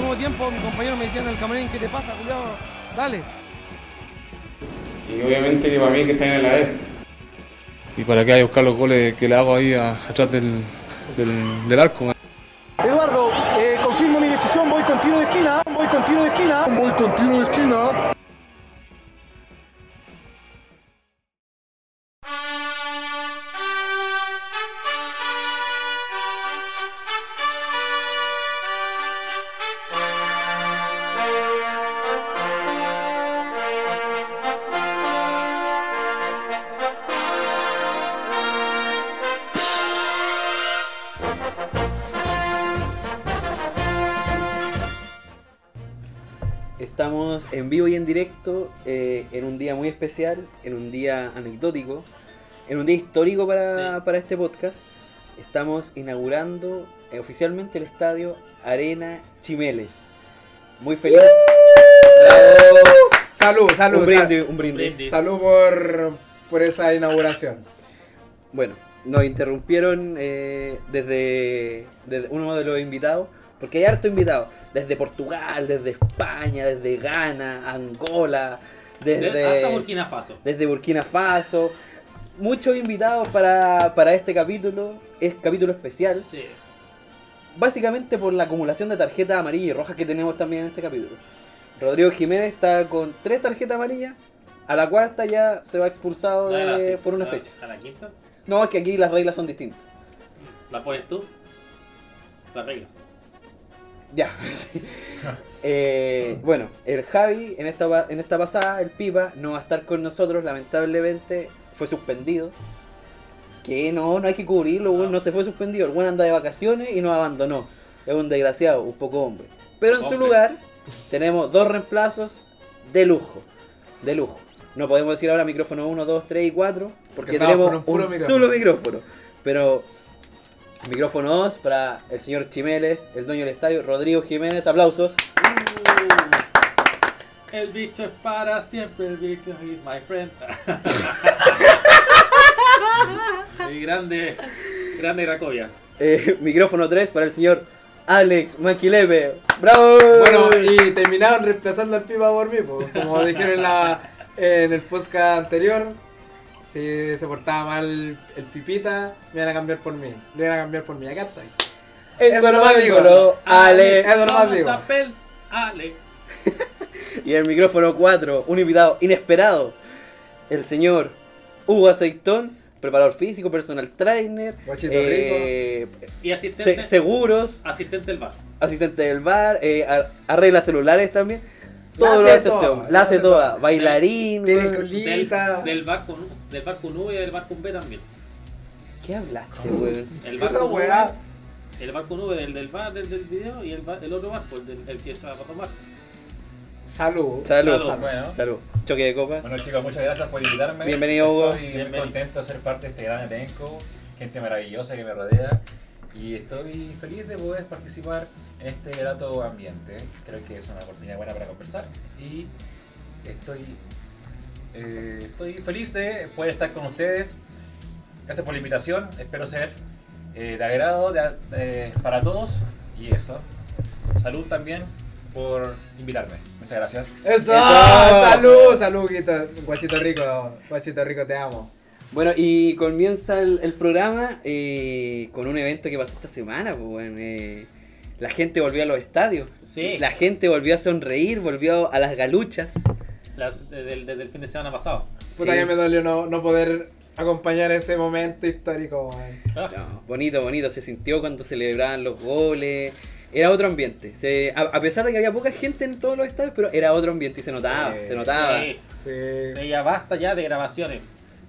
segundo tiempo, mi compañero me decía en el camarín, ¿qué te pasa, culiao? Dale. Y obviamente que para mí que se en la vez. Y para que haya buscar los goles que le hago ahí a- atrás del, del, del arco. Eduardo, eh, confirmo mi decisión, voy con tiro de esquina, voy con tiro de esquina. Voy con tiro de esquina. Especial, en un día anecdótico, en un día histórico para, para este podcast. Estamos inaugurando eh, oficialmente el estadio Arena Chimeles. Muy feliz. Salud, salud. Un sal- brindis, un brindis. Salud por, por esa inauguración. Bueno, nos interrumpieron eh, desde, desde uno de los invitados, porque hay harto invitados, desde Portugal, desde España, desde Ghana, Angola, desde... Hasta Burkina Faso. desde Burkina Faso. Muchos invitados para, para este capítulo. Es capítulo especial. Sí. Básicamente por la acumulación de tarjetas amarillas y rojas que tenemos también en este capítulo. Rodrigo Jiménez está con tres tarjetas amarillas. A la cuarta ya se va expulsado la por una la- fecha. A la quinta. No, es que aquí las reglas son distintas. ¿La pones tú? La regla. Ya. Eh, bueno, el Javi en esta, en esta pasada, el Pipa, no va a estar con nosotros, lamentablemente fue suspendido. Que no, no hay que cubrirlo, weón, no se fue suspendido. El buen anda de vacaciones y nos abandonó. Es un desgraciado, un poco hombre. Pero en su lugar tenemos dos reemplazos de lujo. De lujo. No podemos decir ahora micrófono 1, 2, 3 y 4, porque tenemos un puro un micrófono. solo micrófono. Pero micrófono 2 para el señor Chimeles, el dueño del estadio, Rodrigo Jiménez, aplausos. Uh, el bicho es para siempre, el bicho is my friend. y grande, grande Cracovia. Eh, micrófono 3 para el señor Alex Maquilepe. ¡Bravo! Bueno, y terminaron reemplazando al pipa por mí, como dijeron en, la, en el podcast anterior. Si se portaba mal el pipita, me iban a cambiar por mí. Lo iban a cambiar por mí. Acá estoy. eso nomás digo. Ale. Eso nomás digo. pel- Ale. Y el micrófono 4, un invitado inesperado, el señor Hugo Aceitón, preparador físico, personal trainer, Guachito eh, Y asistente, se- seguros, asistente del bar. asistente del bar, eh, ar- arregla celulares también. La Todo lo hace este hombre. la hace toda. toda. Bailarín. Del, colita. del bar con del bar con U y del bar con B también. ¿Qué hablaste, weón? El bar Esa con weá. V, el bar con V del, del bar del, del video y el, bar- el otro bar, pues del, el que se va a tomar. Salud. Salud. Salud. Bueno. Salud. Choque de copas. Bueno chicos, muchas gracias por invitarme. Bienvenido, Hugo. Estoy muy Bienvenido. contento de ser parte de este gran elenco, gente maravillosa que me rodea y estoy feliz de poder participar en este grato ambiente. Creo que es una oportunidad buena para conversar y estoy, eh, estoy feliz de poder estar con ustedes. Gracias por la invitación, espero ser eh, de agrado de- eh, para todos y eso. Salud también por invitarme. Muchas gracias. Eso. Eso. Salud, salud, Guito. Guachito rico. Guachito rico, te amo. Bueno, y comienza el, el programa eh, con un evento que pasó esta semana. Pues, bueno, eh, la gente volvió a los estadios. Sí. La gente volvió a sonreír, volvió a las galuchas. Desde, el- desde el fin de semana pasado. Puta Sí. que me dolió no, no poder acompañar ese momento histórico. Ah, No, bonito, bonito. Se sintió cuando celebraban los goles. Era otro ambiente. Se, a, a pesar de que había poca gente en todos los estadios, pero era otro ambiente y se notaba. Sí. Se notaba. sí. Sí. Ya basta ya de grabaciones.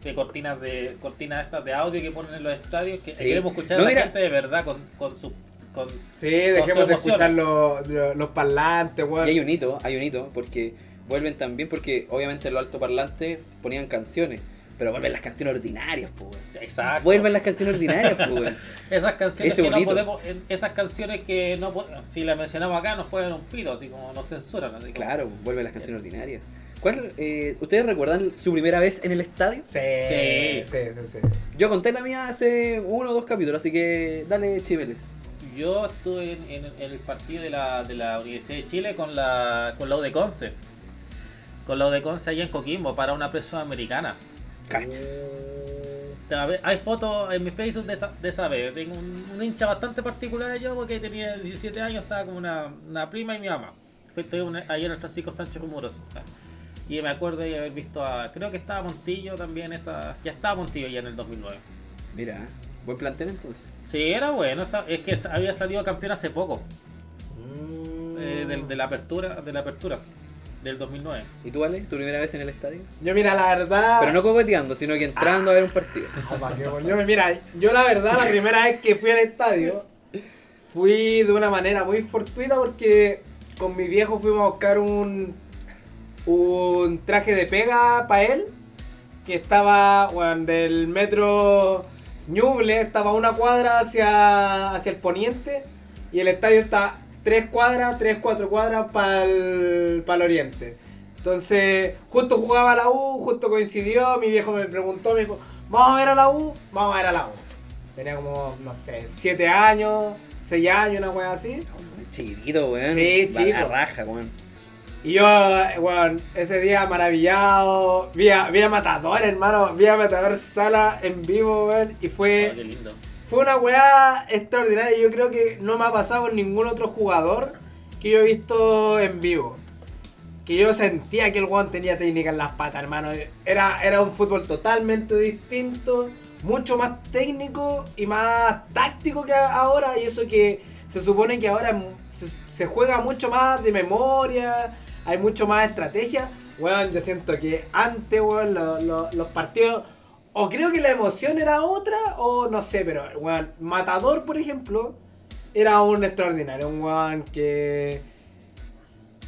De cortinas de cortinas estas de audio que ponen en los estadios. Que Sí. queremos escuchar No, a la mira. gente de verdad con, con su. Con, Sí, dejemos de escuchar los, los, los parlantes, weón. Y hay un hito, hay un hito, porque vuelven también, porque obviamente en los altoparlantes ponían canciones, pero vuelven las canciones ordinarias, pues. exacto. Vuelven las canciones ordinarias, pues. Esas canciones Ese que no podemos. Esas canciones que no Si las mencionamos acá nos pueden un pito, así como nos censuran. Así como- Claro, vuelven las canciones ordinarias. ¿Cuál, eh, ¿Ustedes recuerdan su primera vez en el estadio? Sí, Sí. sí, sí, sí. Yo conté la mía hace uno o dos capítulos, así que dale, Chimeles. Yo estuve en, en- en el partido de la, de la Universidad de Chile con la con la U de Conce. Con U de Conce allá en Coquimbo para una presión americana. Cacha. Ver, Hay fotos en mi Facebook de esa, de esa vez. Tengo un, un hincha bastante particular yo porque tenía 17 años, estaba como una, una prima y mi mamá. Estuvimos ahí en el Francisco Sánchez Humoroso. Y me acuerdo de haber visto a. Creo que estaba Montillo también, esa. Ya estaba Montillo ya en el 2009. Mira, buen plantel entonces. Sí, era bueno. es que había salido campeón hace poco. Mm. eh, de, la apertura, de la apertura. Del 2009. ¿Y tú, Ale? ¿Tu primera vez en el estadio? Yo, mira, la verdad. Pero no coqueteando, sino que entrando a ver un partido. Ah, pa' qué bueno. Yo, mira, yo la verdad, la primera vez que fui al estadio, fui de una manera muy fortuita porque con mi viejo fuimos a buscar un, un traje de pega para él, que estaba bueno, del metro Ñuble, estaba a una cuadra hacia, hacia el poniente, y el estadio está tres cuadras, tres, cuatro cuadras para el, para el oriente. Entonces, justo jugaba la U, justo coincidió, mi viejo me preguntó, me dijo, ¿vamos a ver a la U? Vamos a ver a la U. Tenía como, no sé, siete años, seis años, una wea así. Chiquitito, weón. Sí, chico. La raja, weón. Y yo, eh, weón, ese día maravillado, vi a, vi a Matador, hermano, vi a Matador Sala en vivo, weón, y fue... Oh, qué lindo. Fue una weá extraordinaria. Yo creo que no me ha pasado con ningún otro jugador que yo he visto en vivo. Que yo sentía que el weón tenía técnica en las patas, hermano. Era, era un fútbol totalmente distinto, mucho más técnico y más táctico que ahora. Y eso que se supone que ahora se, juega mucho más de memoria, hay mucho más estrategia. Weón, yo siento que antes, weón, lo- lo- los partidos o creo que la emoción era otra, o no sé, pero, weón, Matador, por ejemplo, era un extraordinario, un weón que.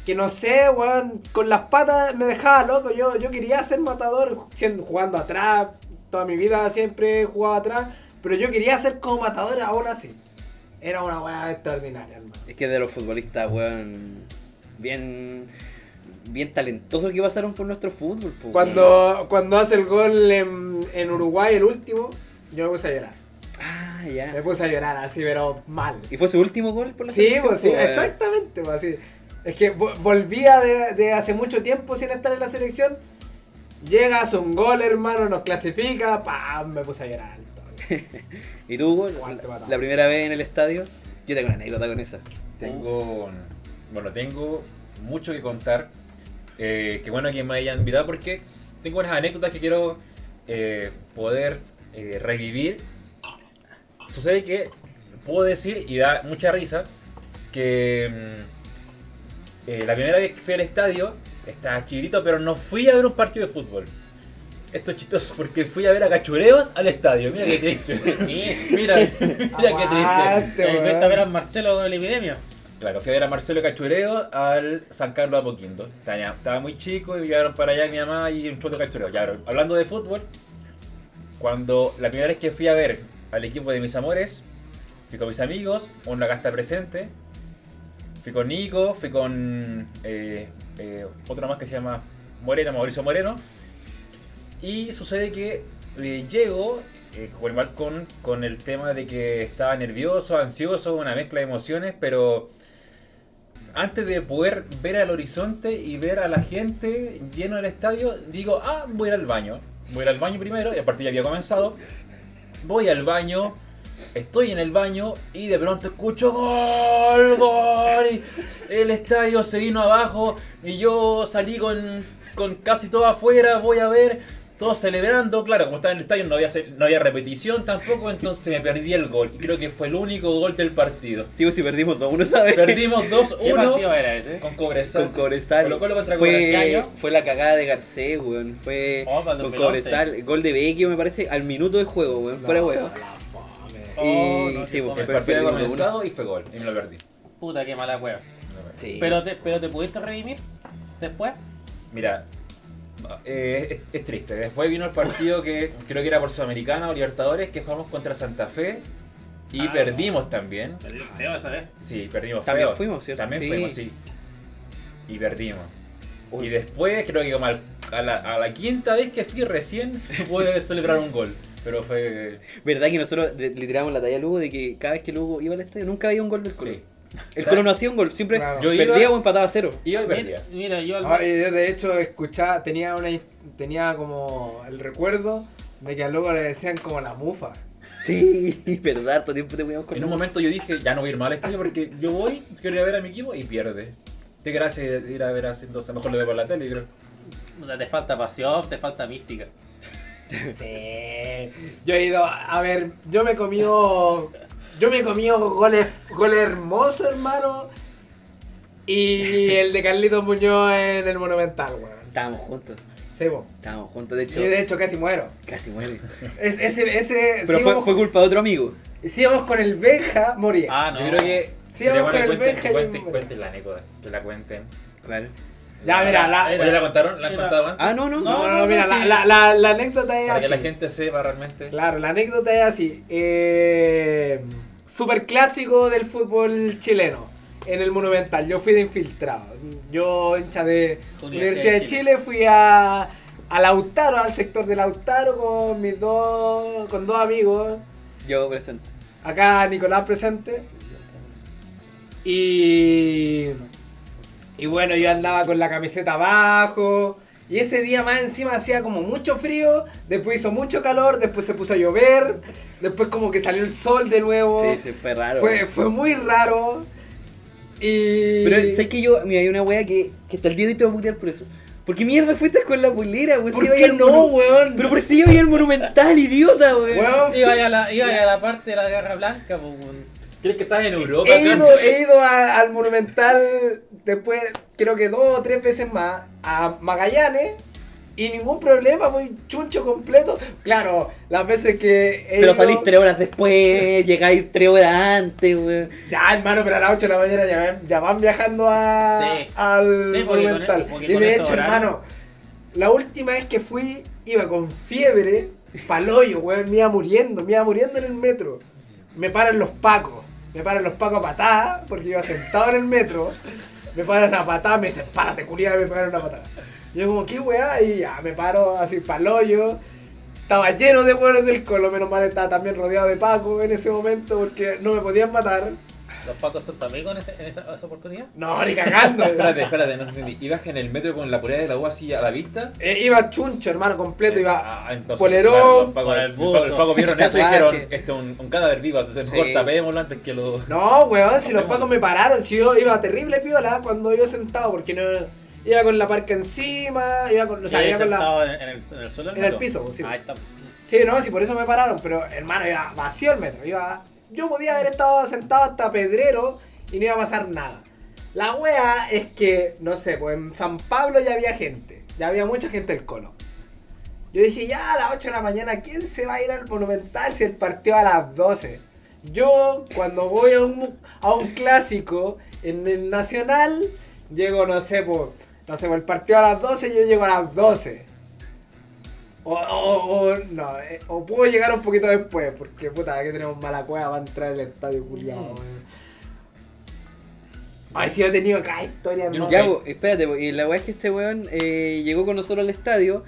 Que no sé, weón, con las patas me dejaba loco. Yo, yo quería ser matador siendo, jugando atrás. Toda mi vida siempre he jugado atrás. Pero yo quería ser como matador aún así. Era una weá extraordinaria, hermano. Es que de los futbolistas, weón, bien, bien talentosos que pasaron por nuestro fútbol. po. Cuando, cuando hace el gol en, en Uruguay, el último, yo me puse a llorar. Ah, Me ya. puse a llorar así, pero mal. ¿Y fue su último gol por la Sí, selección, pues sí, exactamente, pues así. Es que vo- volvía de, de hace mucho tiempo sin estar en la selección. Llega, hace un gol, hermano, nos clasifica, ¡pam! Me puse a llorar. ¿Y tú, La, matado. la primera vez en el estadio, yo tengo una anécdota con esa. Tengo, bueno, tengo mucho que contar. Eh, qué bueno que me hayan invitado porque tengo unas anécdotas que quiero eh, poder eh, revivir. Sucede que puedo decir, y da mucha risa, que mm, eh, la primera vez que fui al estadio, estaba chiquitito, pero no fui a ver un partido de fútbol. Esto es chistoso porque fui a ver a cachureos al estadio. Mira qué triste. mira, mira qué triste. Aguante, Te cuesta ver a Marcelo con la epidemia. Claro, fui a ver a Marcelo Cachureo al San Carlos Apoquindo. Estaba, muy chico y llegaron para allá mi mamá y un de Cachureo. Hablando de fútbol, cuando la primera vez que fui a ver al equipo de mis amores, fui con mis amigos, uno acá está presente. Fui con Nico, fui con eh, eh, otro más que se llama Moreno, Mauricio Moreno. Y sucede que eh, llego eh, con, con el tema de que estaba nervioso, ansioso, una mezcla de emociones, pero antes de poder ver al horizonte y ver a la gente lleno del estadio, digo, ah, voy a ir al baño. Voy a ir al baño primero, y aparte ya había comenzado. Voy al baño, estoy en el baño y de pronto escucho gol, gol. El estadio se vino abajo y yo salí con, con casi todo afuera, voy a ver, todos celebrando. Claro, como estaba en el estadio no había, no había repetición tampoco, entonces me perdí el gol. Y creo que fue el único gol del partido. Sí, pues si perdimos 2-1, ¿sabes? Perdimos ¿Qué 2-1 partido era ese? con Cobresal. Con Cobresal. Colo Colo contra Cobresal. Fue, fue la cagada de Garcés, weón. Fue Oh, con 2011. Cobresal. Gol de Vecchio, me parece, al minuto de juego, weón. Fuera No, weón. fome. Oh, y no, sí, pues. El partido había perdimos 2-1. comenzado y fue gol. Y me lo perdí. Puta, qué mala. Sí. Pero te, pero te pudiste redimir después. Mira, eh, es, es triste. Después vino el partido que creo que era por Sudamericana o Libertadores, que jugamos contra Santa Fe. Y Ah, perdimos también. Feo esa vez. Sí, perdimos. También feo. fuimos, ¿cierto? También Sí. fuimos, sí. Y perdimos. Uy. Y después, creo que como al- a, la, a la quinta vez que fui recién, pude celebrar un gol. Pero fue. ¿Verdad que nosotros le, tiramos la talla a Lugo de que cada vez que Lugo iba al estadio nunca había un gol del Colo? Sí. El Colo no hacía un gol, siempre Claro. Yo perdía iba- o empataba a cero. Iba y Mira, perdía. mira, yo al- Ah, y yo de hecho escuchaba, tenía una tenía como el recuerdo de que a luego le decían como la mufa. Sí, verdad, todo tiempo te cuidamos con En un momento yo dije, ya no voy a ir mal al estadio porque yo voy, quiero ir a ver a mi equipo y pierde. De gracia de ir a ver a entonces a lo mejor lo veo por la tele, creo. puta, te falta pasión, te falta mística. Sí. Yo he ido a ver, yo me he comido yo me he comido goles goles hermosos, hermano. Y el de Carlitos Muñoz en el Monumental, weón. Estábamos juntos, Sí, po. estábamos juntos, de Y hecho, de hecho casi muero. casi muere. Es- ese, ese, Pero si fue, íbamos- fue culpa de otro amigo. si íbamos con el Benja, moría. Ah, no. Yo creo que Sí, sería vamos bueno que con el Benja y cuenten, cuenten la anécdota, que la cuenten. ¿Cuál? Ya, mira, la, Oye, ¿la contaron? ¿La han contado antes? Ah, no, no. no, no, no, no, mira, sí. la, la, la anécdota es Para así. que la gente sepa realmente. Claro, la anécdota es así. Eh, super clásico del fútbol chileno. En el Monumental. Yo fui de infiltrado. Yo, hincha de Universidad, de Chile, fui a, a Lautaro, al sector de Lautaro con mis dos, con dos amigos. Yo presente. Acá Nicolás presente. Y. Y bueno, yo andaba con la camiseta abajo. Y ese día más encima hacía como mucho frío. Después hizo mucho calor. Después se puso a llover. Después como que salió el sol de nuevo. Sí, sí, fue raro. fue, fue muy raro. Y. Pero, ¿sabes que yo? Mira, hay una wea que, que hasta el día de hoy te voy a putear por eso. ¿Por qué mierda fuiste con la polera, weón? ¿Por Si qué no, monu- weón? Pero por si iba al monumental, idiota, weón. Weón, Iba a la, iba a la parte de la garra blanca, pues, weón. ¿Crees que estás en Europa? He ido, he ido a- al Monumental después, creo que dos o tres veces más, a Magallanes. Y ningún problema, voy chuncho completo. Claro, las veces que. Pero ido- salís tres horas después, llegáis tres horas antes, weón. Ya, hermano, pero a las 8 de la mañana ya, van- ya van viajando a, Sí. al Sí, Monumental. con- porque y con de hecho, hermano, la última vez que fui, iba con fiebre, paloyo, weón, me iba muriendo, me iba muriendo en el metro. Me paran los pacos, me paran los pacos a patadas, porque iba sentado en el metro. Me paran a patadas, me dicen, párate, culiada, me paran a patada. Yo como, ¿qué weá? Y ya, me paro así paloyo. Estaba lleno de hueones del colo, menos mal estaba también rodeado de pacos en ese momento, porque no me podían matar. Los pacos son tu amigo en, ese- en esa, esa oportunidad. No, ni cagando. Espérate, espérate, no entendí. ¿Ibas en el metro con la polera de la U así a la vista? Eh, iba chuncho, hermano, completo. Iba. Ah, entonces, polerón, claro, los pacos- con el buzo, los pacos vieron eso y dijeron, este es un, un cadáver vivo, entonces Sí. mejor tapémoslo antes que lo... No, weón, si los pacos me pararon, si yo iba terrible piola cuando yo sentado, porque no. Iba con la parca encima, iba con. O sea, iba con la. sentado en, el, en el suelo en el piso, pues, sí. Ahí está. Sí, no, sí, por eso me pararon, pero hermano, iba vacío el metro. Iba... Yo podía haber estado sentado hasta Pedrero y no iba a pasar nada. La wea es que, no sé, pues en San Pablo ya había gente. Ya había mucha gente del colo. Yo dije, ya a las 8 de la mañana, ¿quién se va a ir al Monumental si el partido a las 12? Yo, cuando voy a un, a un clásico en el Nacional, llego, no sé, pues, no sé, pues el partido a las 12, yo llego a las 12. O, o, o, no, eh, o puedo llegar un poquito después, porque puta, que tenemos mala cueva para entrar al estadio culiado, Ay, si yo he tenido acá historias, Yo ¿no? Ya, po, espérate, po, y la weá es que este weón eh, llegó con nosotros al estadio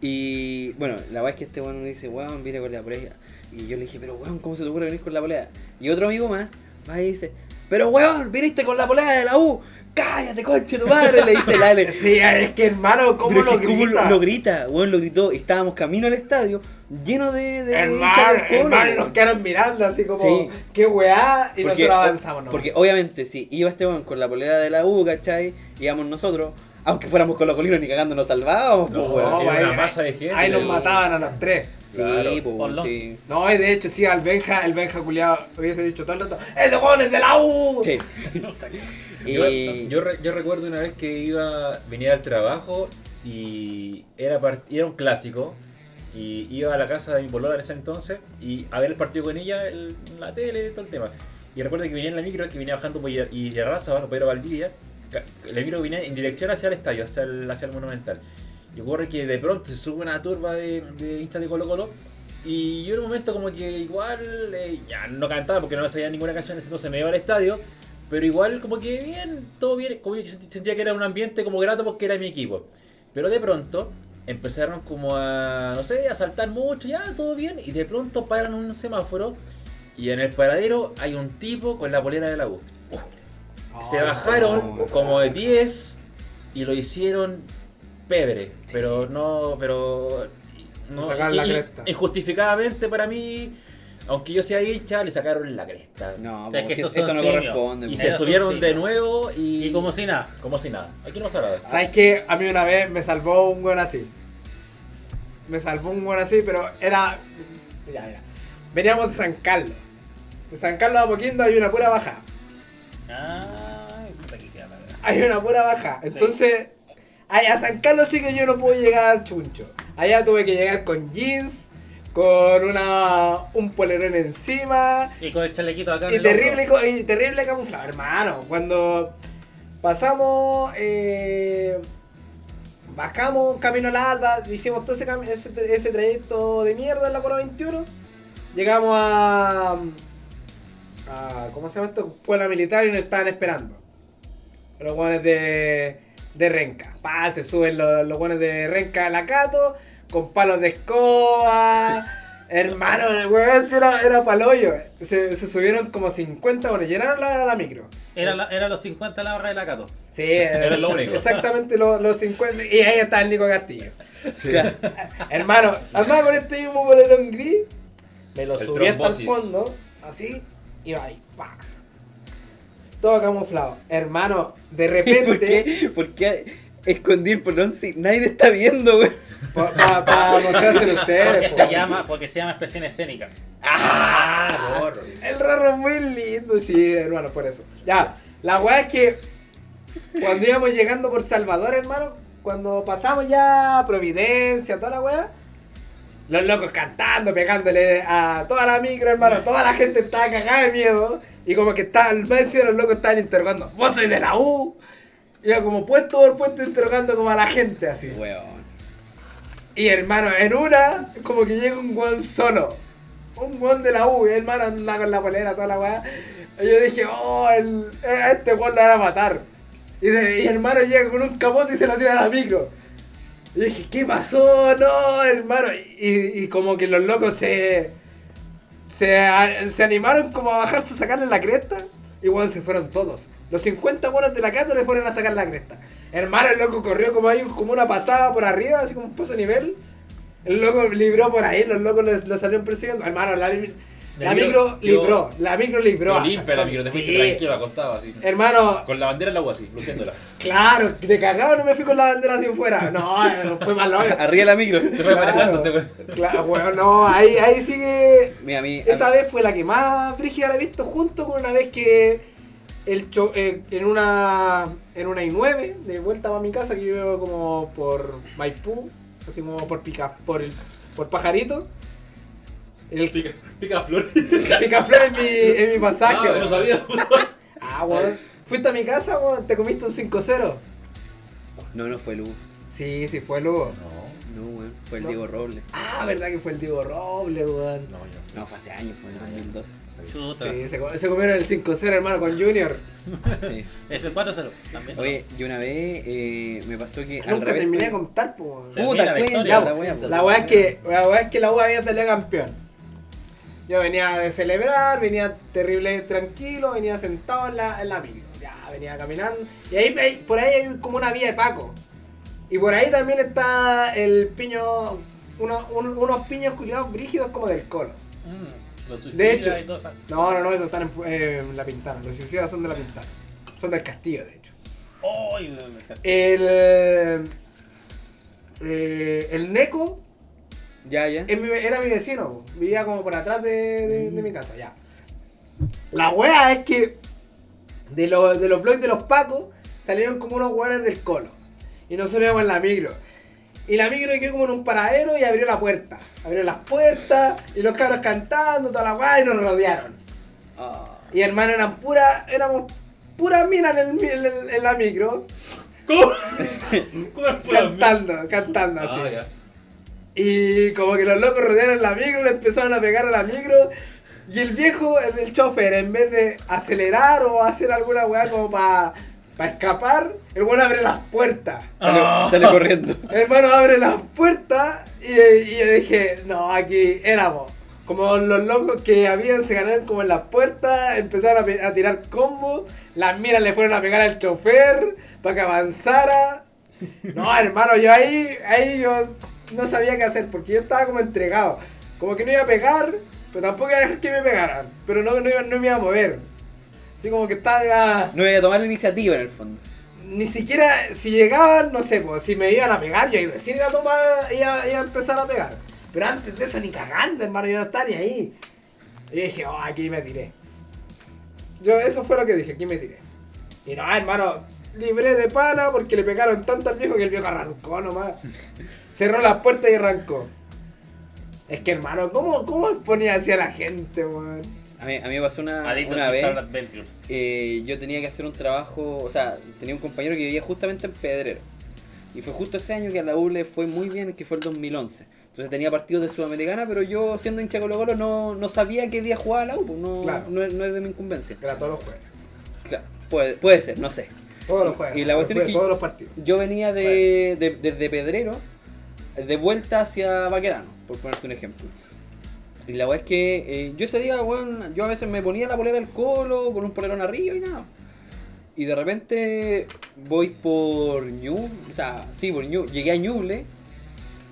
y bueno, la weá es que este weón me dice, weón, viene con la polea. Y yo le dije, pero weón, ¿cómo se te ocurre venir con la polea? Y otro amigo más va y dice, pero weón, viniste con la polea de la U. Cállate, conche tu madre, le dice el Ale. Sí, es que hermano, ¿cómo Pero lo que cómo grita? lo, lo grita, weón, lo gritó. Y estábamos camino al estadio, lleno de, de hinchas Hermano, del hermano, nos quedaron mirando así como, Sí. qué weá, y Porque, nosotros avanzamos, ¿no? porque obviamente si iba este weón con la polera de la U, ¿cachai? Íbamos nosotros, aunque fuéramos con los colinos ni cagando nos salvábamos, No, pues, weón. era ahí- una masa de gente. Ahí nos mataban a los tres. Sí, Claro. pues, Ponlo. sí. No, y de hecho, sí, al Benja, el Benja culiado hubiese dicho todo el rato, ¡Ese weón es de la U! Sí. Yo, y yo, yo recuerdo una vez que iba, venía al trabajo y era, era un clásico. Y iba a la casa de mi polola en ese entonces y a ver el partido con ella, el- la tele, todo el tema. Y recuerdo que venía en la micro, que venía bajando por y y Raza, por Pedro Valdivia. La micro venía en dirección hacia el estadio, hacia el, hacia el Monumental. Y ocurre que de pronto se sube una turba de, de hinchas de Colo Colo. Y yo en un momento como que igual eh, ya no cantaba porque no me sabía ninguna canción, entonces me iba al estadio. Pero igual como que bien, todo bien, como yo sent- sentía que era un ambiente como grato porque era mi equipo. Pero de pronto empezaron como a, no sé, a saltar mucho, ya, todo bien, y de pronto paran un semáforo y en el paradero hay un tipo con la polera de la U. Se bajaron como de 10 y lo hicieron pebre, pero no, pero no, Sacar la cresta. injustificadamente para mí, aunque yo sea hincha, le sacaron la cresta. No, O sea, que esos eso no simios. corresponde. Y po. se subieron sí, de nuevo y, Y como si nada. como si nada. Aquí no. ¿Sabes qué? A mí una vez me salvó un buen así. Me salvó un buen así, pero era. Mira, mira. Veníamos de San Carlos. De San Carlos a Poquindo hay una pura baja. Ay, puta que queda la verdad. Hay una pura baja. Entonces, ahí a San Carlos sí que yo no pude llegar al chuncho. Allá tuve que llegar con jeans, con una un polerón encima. Y con el chalequito acá. en Y el terrible, y terrible camuflado, hermano. Cuando pasamos, eh, bajamos camino al alba, hicimos todo ese, ese, ese trayecto de mierda en la Cora 21. Llegamos a, a. ¿Cómo se llama esto? Puebla Militar y nos estaban esperando. Los guanes de, de Renca. Pa, se suben los, los guanes de Renca a la Cato con palos de escoba. Hermano, el weón era, era paloyo. Se, se subieron como 50, bueno, llenaron la, la micro. Era, la- era los 50 la barra de la Cato. Sí, era lo único. Exactamente los, los 50. Y ahí está el Nico Castillo. Hermano, andaba con este mismo polerón gris. Me lo El subí hasta el fondo, así, y va ahí, pa. Todo camuflado. Hermano, de ¿Por repente. qué? ¿Por qué escondí el polón si nadie está viendo, güey? Para pa, mostrárselo a ustedes. Porque po. se llama, porque se llama expresión escénica. ¡Ah! El raro es muy lindo, sí, hermano, por eso. Ya, la weá es que cuando íbamos llegando por Salvador, hermano, cuando pasamos ya a Providencia, toda la weá, los locos cantando, pegándole a toda la micro, hermano, toda la gente estaba cagada de miedo. Y como que estaban, más encima los locos estaban interrogando, vos sois de la U. Iba como puesto por puesto interrogando como a la gente así. Weón. Y hermano, en una, como que llega un guan solo. Un guan de la U, y hermano anda con la polera, toda la weá. Y yo dije, oh, el, a este guan lo van a matar. Y, de- y hermano llega con un capote y se lo tira a la micro. Y dije, ¿qué pasó? No, hermano. Y, y como que los locos se, se. se animaron como a bajarse a sacarle la cresta. Y weón, se fueron todos. Los 50 buenos de la Cato le fueron a sacar la cresta. Hermano, el loco corrió como ahí, como una pasada por arriba, así como un paso nivel. El loco libró por ahí, los locos lo, lo salieron persiguiendo. Hermano, la, la micro, libró, la micro libró. Limpia la micro, te fuiste Sí. tranquilo, acostado así. Hermano, Con la bandera en la agua así, luciéndola. claro, de cagado no me fui con la bandera así fuera. No, eh, fue mal loco. Arriba la micro. Se fue manejando, te Claro, fue. claro, weón, no, ahí, ahí sí que Mira, a mí. esa a- vez fue la que más brígida la he visto junto con una vez que el cho- eh, en una en una I9 de vuelta para mi casa que yo vivo como por Maipú, así como por pica por el, por pajarito. El Pica, pica flor. picaflor en mi, en mi pasaje. Ah, no weón. sabía. Ah, weón. Fuiste a mi casa, weón, te comiste un 5-0. No, no fue Lu. Sí, sí fue luego. No, No, weón. Fue el No. Diego Robles. Ah, verdad que fue el Diego Roble, weón. no, yo. No, fue hace años, fue en el 2012. Chuta. Sí, se, co- se comieron el 5-0, hermano, con Junior. Sí. Es el 4-0. También. Oye, yo una vez eh, me pasó que. al Nunca revés terminé de contar, weón. Termina Puta, la cuenta, la wea, La weá es que la weá es que la U había salido campeón. Yo venía de celebrar, venía terrible tranquilo, venía sentado en la, en la. Ya, venía caminando. Y ahí, ahí- por ahí hay como una vía de Paco. Y por ahí también está el piño, uno- un- unos piños culiados brígidos como del colo. Mm, los De hecho. y. No, no, no, esos están en, eh, en la pintana. Los suicidas son de la pintana. Son del castillo, de hecho. Me- me- El. eh, el Neco Ya, ya. Era mi vecino, vivía como por atrás de, de- de mi casa, ya. La wea es que de, los de los vlogs de los Pacos salieron como unos weones del colo. Y nosotros íbamos en la micro. Y la micro quedó como en un paradero y abrió la puerta. Abrió las puertas y los cabros cantando, toda la wea y nos rodearon. Ah. Y hermano, eran pura, éramos puras minas en, en el- en la micro. ¿Cómo? ¿Cómo es pura Cantando, cantando así. Ah, ya. Y como que los locos rodearon la micro, le empezaron a pegar a la micro. Y el viejo, el, el chofer, en vez de acelerar o hacer alguna weá como para Para escapar, el bueno abre las puertas. Sale, sale corriendo. El hermano abre las puertas y, y yo dije, no, aquí éramos. Como los locos que habían, se ganaron como en las puertas, empezaron a, a tirar combos, las miras le fueron a pegar al chofer para que avanzara. No, hermano, yo ahí, ahí yo no sabía qué hacer porque yo estaba como entregado. Como que no iba a pegar, pero tampoco iba a dejar que me pegaran. Pero no, no, iba- no me iba a mover. Así como que estaba... No voy a tomar la iniciativa en el fondo. Ni siquiera, si llegaban, no sé, pues, si me iban a pegar, yo recién iba a tomar, iba, iba a empezar a pegar. Pero antes de eso, ni cagando, hermano, yo no estaba ni ahí. Y yo dije, oh, aquí me tiré. Yo, eso fue lo que dije, aquí me tiré. Y no, hermano, libré de pana porque le pegaron tanto al viejo que el viejo arrancó nomás. Cerró las puertas y arrancó. Es que, hermano, ¿cómo, cómo ponía así a la gente, weón? A mí, a mí me pasó una, Adictos una vez. Eh, yo tenía que hacer un trabajo, o sea, tenía un compañero que vivía justamente en Pedrero. Y fue justo ese año que a la U le fue muy bien, que fue el 2011. Entonces tenía partidos de Sudamericana, pero yo siendo hincha Colo Colo no, no sabía qué día jugaba la U, pues no, Claro. no, es, no es de mi incumbencia. Era todos los jueves. Claro, puede, puede ser, no sé. Todos los jueves. Y la cuestión es que- Todos los partidos. Yo venía de, de- desde Pedrero, de vuelta hacia Baquedano, por ponerte un ejemplo. Y la weá es que eh, yo ese día, weón, yo a veces me ponía la polera del colo, con un polerón arriba y nada. Y de repente voy por Ñu, o sea, sí, por Ñu, llegué a Ñuble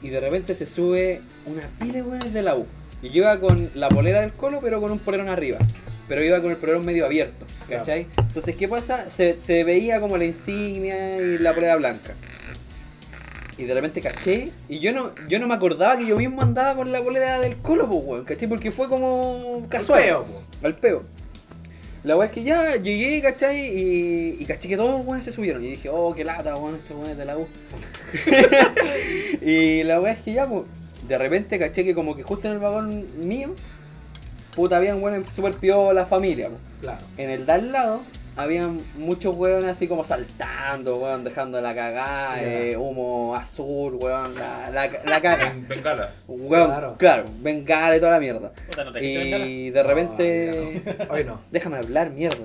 y de repente se sube una pila de weones de la U. Y yo iba con la polera del colo, pero con un polerón arriba. Pero iba con el polerón medio abierto, ¿cachai? Entonces, ¿qué pasa? Se, se veía como la insignia y la polera blanca. Y de repente caché, y yo no, yo no me acordaba que yo mismo andaba con la polera del colo, pues, weón, ¿cachai? Porque fue como casual. peo, po. Al peo. La weá es que ya llegué, ¿cachai? Y, y caché que todos los weones se subieron. Y dije, oh, qué lata, weón, estos weones de la U. y la weá es que ya, pues, de repente caché que como que justo en el vagón mío, puta, habían weones super piola familia, pues. Claro. En el de al lado, habían muchos weones así como saltando, weón, dejando la cagada, eh, humo azul, weón, la, la, la caga. En Bengala. Weón, Claro. claro, bengala y toda la mierda. Puta, ¿no trajiste bengala? Y de repente. No, Hoy no. Déjame hablar, mierda.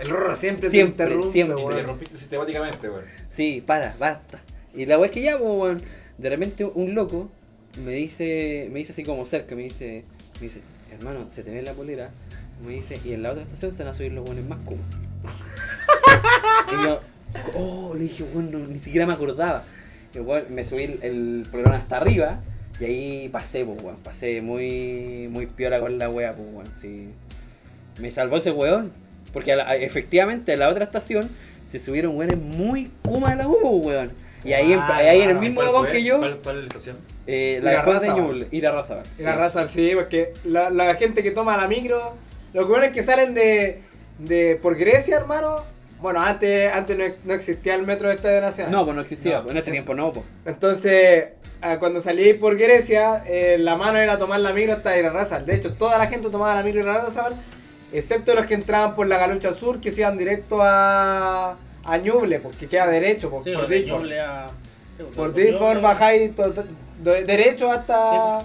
El Rorro siempre, Siempre, te interrumpe, siempre. Te weón. rompiste sistemáticamente, weón. Sí, para, basta. Y la weá es que ya, pues, weón, de repente un loco me dice, me dice así como cerca, me dice, me dice, hermano, se te ve la polera. Me dice, y en la otra estación se van a subir los buenos más como. Y yo, oh, le dije, weón, no, ni siquiera me acordaba. Y weón, me subí el, el programa hasta arriba y ahí pasé, pues, weón, pasé muy, muy piola con la wea, pues, weón, sí. Me salvó ese weón. Porque a la- a- efectivamente en la otra estación se subieron weones muy kuma de la U, pues, weón. Y ahí, en- Ah, ahí en el mismo ¿Cuál vagón que yo, ¿Cuál, cuál es la estación? eh, la Ir a después de. Ñuble, ir a Razabal. Y la raza, sí, porque la, la gente que toma la micro, los jóvenes que salen de, de por Grecia, hermano, bueno, antes, antes no, no existía el metro de Estadio Nacional. No, pues no existía, No. pues en ese tiempo no, pues. Entonces, ah, cuando salí por Grecia, eh, la mano era tomar la micro hasta ir a Razal. De hecho, toda la gente tomaba la micro y a Razal, excepto los que entraban por la Galucha Sur, que se iban directo a, a Ñuble, porque queda derecho, por, Sí, por de. Ñuble a... sí, Por Ñuble- bajáis derecho hasta,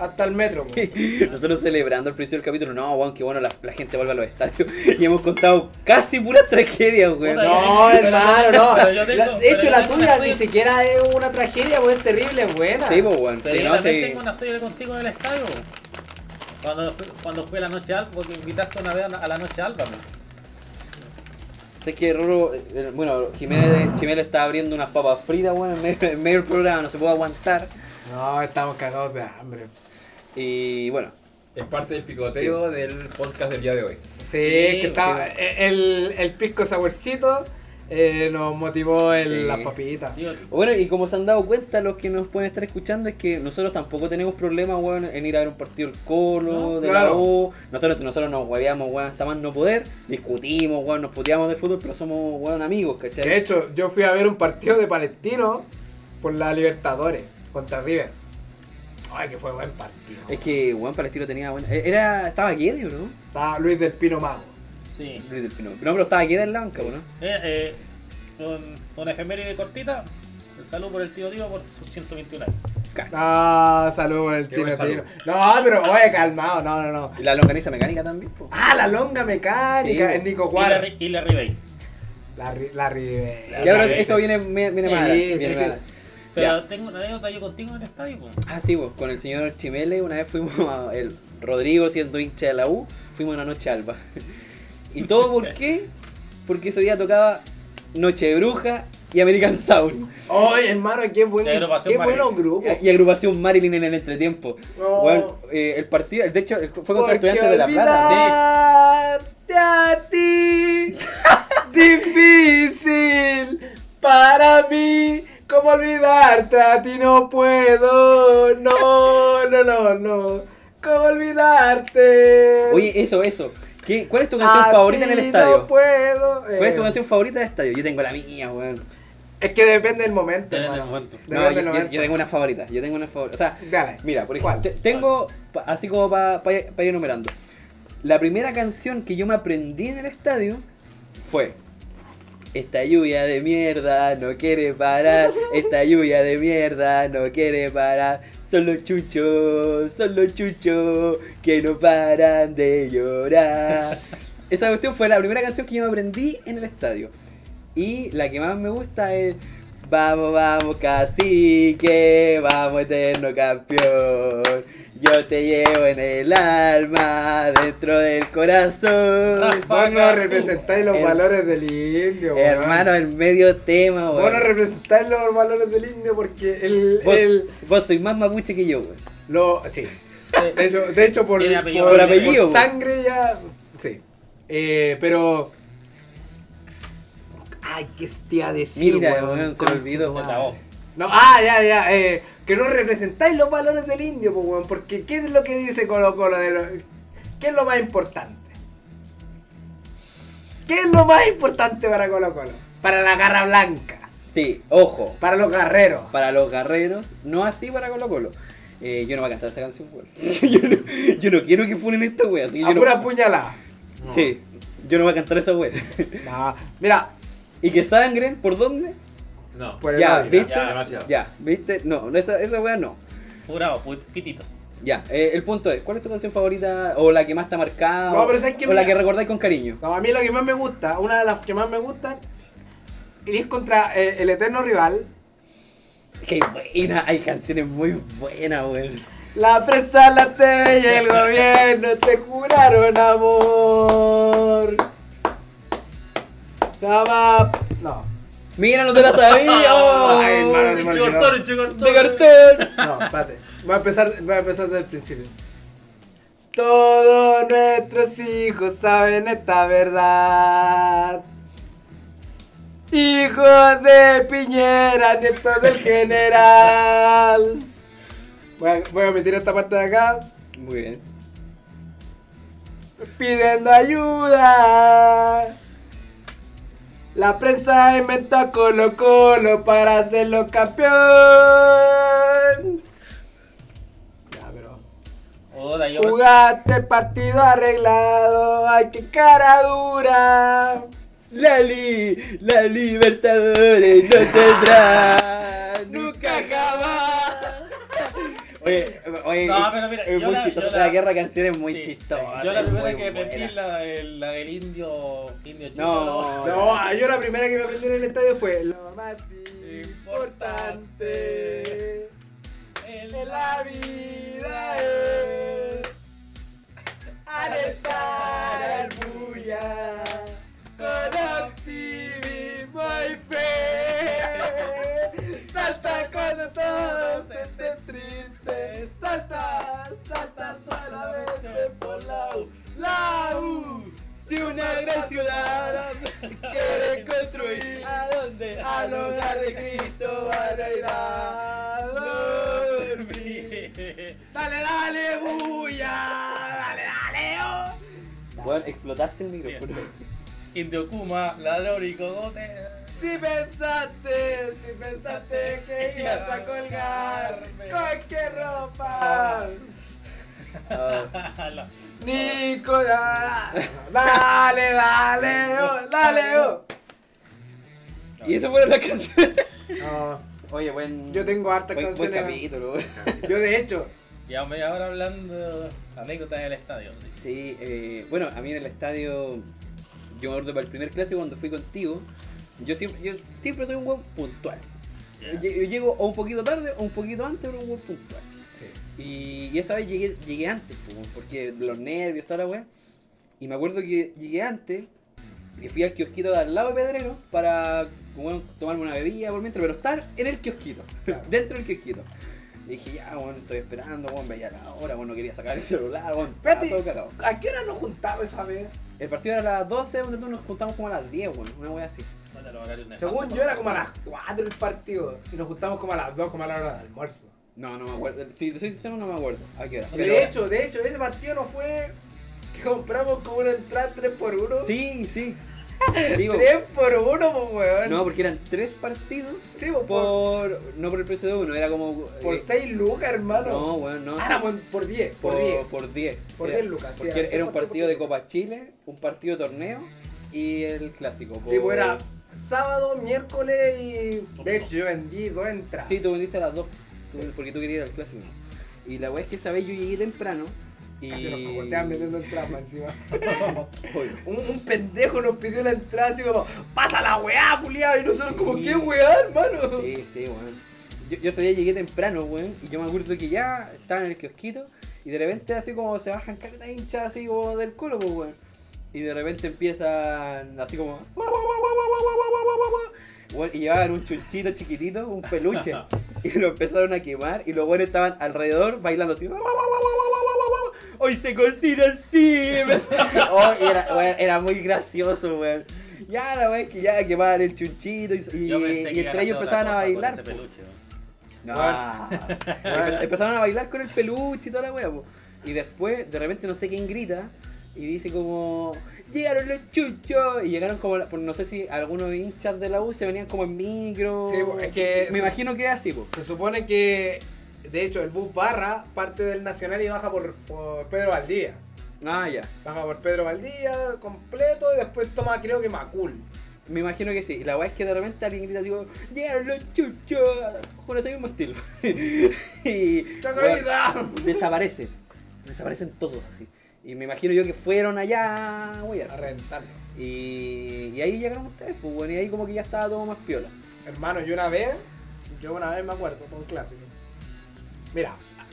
hasta el metro. Nosotros celebrando el principio del capítulo, no, weón, que bueno la, la gente vuelve a los estadios. Y hemos contado casi puras tragedias, weón. No, hermano, no. pero yo tengo- La- de hecho, la tuya ni siquiera es una tragedia, es terrible, es buena. Sí, pues, weón. Pero Sí, yo no, también sí. tengo una historia contigo del estadio. Cuando, fui- cuando fui a la noche alba, porque invitaste una vez a la- a la noche alba. ¿no? Sé que Roro, eh, bueno, Jiménez, Jiménez está abriendo unas papas fritas, weón, en medio, en medio del programa, no se puede aguantar. No, estamos cagados de hambre. Y bueno, Es parte del picoteo del podcast del día de hoy. Sí, que estaba, sí. el, el pisco saborcito eh, nos motivó el, Sí. las papitas. Sí, Bueno, y como se han dado cuenta los que nos pueden estar escuchando es que nosotros tampoco tenemos problema, weón, en ir a ver un partido del Colo, No, de claro. la U. Nosotros nosotros nos hueveamos, weón, hasta más no poder. Discutimos, weón, nos puteamos de fútbol, pero somos, weón, amigos, ¿cachai? De hecho, yo fui a ver un partido de Palestino por la Libertadores contra River. Ay, que fue buen partido. Es que, weón, Palestino tenía, weón, era, estaba Guedes, ¿no? Estaba Luis del Pino Mago. sí. Luis del Pino. No, pero estaba Guedes en la banca, ¿no? Eh, eh, con, con efeméride cortita, el saludo por el tío Diego por sus 121 años. Ah, salud por el Qué Tino. No, pero oye, calmado, no, no, no. Y la longaniza mecánica también, po. Ah, la longa mecánica, Sí, el Nico Y la, Juárez. Y la Ribey. La, la Rivera. Ya, pero eso viene, viene, Sí, adelante, sí, sí. Pero Ya. tengo una anécdota yo contigo en el estadio, pues. Ah, sí, pues, con el señor Chimele una vez fuimos a el Rodrigo siendo hincha de la U, fuimos una noche alba. ¿Y todo por qué? Porque ese día tocaba Noche de Bruja y American Sound. Oye, hermano, qué, buen, qué buenos Marilyn. grupos. Y agrupación Marilyn en el entretiempo. No. Bueno, eh, el partido, de hecho, fue contra estudiantes de La Plata. olvidarte a ti, difícil para mí, como olvidarte a ti no puedo, no, no, no, no, como olvidarte. Oye, eso, eso. ¿Qué, ¿Cuál es tu canción A favorita en el estadio? No puedo. ¿Cuál es tu Eh, canción favorita del estadio? Yo tengo la mía, weón. Es que depende del momento. Depende del momento. No, Depende yo, del yo- momento. yo tengo una favorita. Yo tengo una favorita. O sea, Dale. mira, por ejemplo, te- tengo, así como para ir enumerando. La primera canción que yo me aprendí en el estadio fue Esta lluvia de mierda no quiere parar. Esta lluvia de mierda no quiere parar. Son los chuchos, son los chuchos que no paran de llorar. Esa cuestión fue la primera canción que yo aprendí en el estadio. Y la que más me gusta es Vamos, vamos, cacique, vamos, eterno campeón. Yo te llevo en el alma, dentro del corazón. Vos no representáis los El- valores del indio, weón. Hermano, el medio tema, Vos weón. no representáis los valores del indio porque el. Vos, el vos sois más mapuche que yo, weón. lo, sí. De hecho, de hecho por, apellido. Por apellido, por sangre ya. Sí. Eh, pero. Ay, ¿qué te a decir, Mira, weón? weón, se me olvidó. No, ah, ya, ya. Eh, que no representáis los valores del indio, pues, weón. Porque, ¿qué es lo que dice Colo Colo? De lo- ¿Qué es lo más importante? ¿Qué es lo más importante para Colo Colo? Para la garra blanca. Sí, ojo. Para los guerreros. Para los guerreros, no así para Colo Colo. Eh, yo no voy a cantar esa canción, weón. yo, no, yo no quiero que funen esta wea. Así A yo no- pura puñalada. Sí, yo no voy a cantar esa wea. No, mira, y que sangren, ¿por dónde? No. por el Ya. ¿viste? ya, demasiado. Ya, ¿viste? No, esa, esa wea no. Jurado, pititos. Ya, eh, el punto es, ¿cuál es tu canción favorita o la que más te ha marcado? No, pero ¿sabes qué? o la que recordáis con cariño. No, a mí lo que más me gusta, una de las que más me gustan, y es contra eh, el eterno rival. Qué buena, hay canciones muy buenas, weón. La presa, la TV y el gobierno te juraron amor. No. Mira, no te la sabía. oh. Ay, hermano, cartón, cartón. de cartón. No, espérate. Voy a empezar, voy a empezar desde el principio. Todos nuestros hijos saben esta verdad. Hijos de Piñera, nietos del general. Voy a, voy a omitir esta parte de acá. Muy bien. Pidiendo ayuda. La prensa inventa Colo Colo para hacerlo campeón. Ya, pero. Hola, yo. Jugaste partido arreglado, ay que cara dura. Lali, la Libertadores no tendrá nunca jamás. Oye, oye, No, pero mira, es muy la- chistoso. La, la- guerra de canciones es muy Sí, chistosa. Yo la es primera que aprendí buena. la, del- la del indio. indio chico, No. No, yo la primera que me aprendí en el estadio fue lo más importante en la vida Salta, solamente por la U. La U. Si una gran ciudad quiere construir, ¿a dónde? Al hogar de Cristo van a ir a dormir. Dale, dale, bulla. Dale, dale, oh. Bueno, explotaste el micrófono. Indio Kuma, ladrón y cogote. Si pensaste, si pensaste que ibas a colgar con qué ropa. La- Nicolás, dale, dale, oh, dale, oh. y eso fueron las canciones. No, Oye, buen. Yo tengo hartas buen, buen canciones. capítulo, weón. yo de hecho, Ya media hora hablando anécdotas del estadio. Sí, eh, bueno, a mí en el estadio, yo me acuerdo para el primer clásico cuando fui contigo, Yo siempre, yo siempre soy un buen puntual. Yo llego o un poquito tarde o un poquito antes, pero un buen puntual. Y, y esa vez llegué, llegué antes, po, porque los nervios, toda la weá. Y me acuerdo que llegué antes y fui al kiosquito de al lado de Pedrero para bueno, tomarme una bebida por mientras, pero estar en el kiosquito, Claro. dentro del kiosquito. Y dije, ya, bueno, estoy esperando, bueno, veía la hora, bueno, no quería sacar el celular, bueno, Espérate, todo cagado. ¿a qué hora nos juntamos esa vez? El partido era a las 12, donde tú nos juntamos como a las 10, bueno, una wea así. Según yo era como a las 4 el partido y nos juntamos como a las 2 como a la hora del almuerzo. No, no me acuerdo. Si soy sincero, no me acuerdo. ¿A qué hora? de hecho, de hecho, ese partido no fue que compramos como una entrada 3 por 1 Sí, sí. Digo, 3 por 1 pues weón. no, porque eran tres partidos Sí, pues, por, por. No por el precio de uno, era como. por eh, 6 lucas, hermano. No, bueno, no. Ah, sí. era por, por 10, por, por 10. Por 10. Por Era- 10 lucas, sí, Porque era era un partido de partidos. Copa Chile, un partido de torneo y el clásico. Sí, por- pues era sábado, miércoles y. De hecho, yo vendí dos entradas. Sí, tú vendiste las dos. Tú- porque tú querías ir al clásico. Y la weá es que esa vez yo llegué temprano. Y. Casi nos cogotean metiendo entradas más encima. Un, un pendejo nos pidió la entrada así como, pasa la weá, culiado. Y nosotros, como. ¿qué weá, hermano? Sí, sí, weón. Yo, yo ese día llegué temprano, weón, y yo me acuerdo que ya estaba en el kiosquito, y de repente así como se bajan caleta hinchas así como del colo, pues, weón. Y de repente empiezan así como... Y llevaban un chunchito chiquitito, un peluche, y lo empezaron a quemar, y los buenos estaban alrededor bailando así... Hoy se cocina así. Oh, era, muy gracioso, weón. Ya la weón que ya quemaban el chunchito y, y- y entre ellos empezaban a bailar. Ese po. peluche, ¿no? No. Empe- Empezaron a bailar con el peluche y toda la po. Y después, de repente, no sé quién grita y dice como. Llegaron los chuchos. Y llegaron como. no sé si algunos hinchas de la U se venían como en micro. Sí, es que- Me imagino que es así, po. Se supone que, de hecho, el bus barra parte del Nacional y baja por, por Pedro Valdía. Ah, ya. Baja por Pedro Valdía completo y después toma, creo que Macul. Me imagino que sí. La weá es que de repente alguien grita digo, llegaron los chuchos. Con ese mismo estilo. y. Weón, desaparecen. Desaparecen todos así. Y me imagino yo que fueron allá, weón. A reventarlo. Y, y ahí llegaron ustedes, pues bueno, y ahí como que ya estaba todo más piola. Hermano, yo una vez, yo una vez me acuerdo, con un clásico. Mira,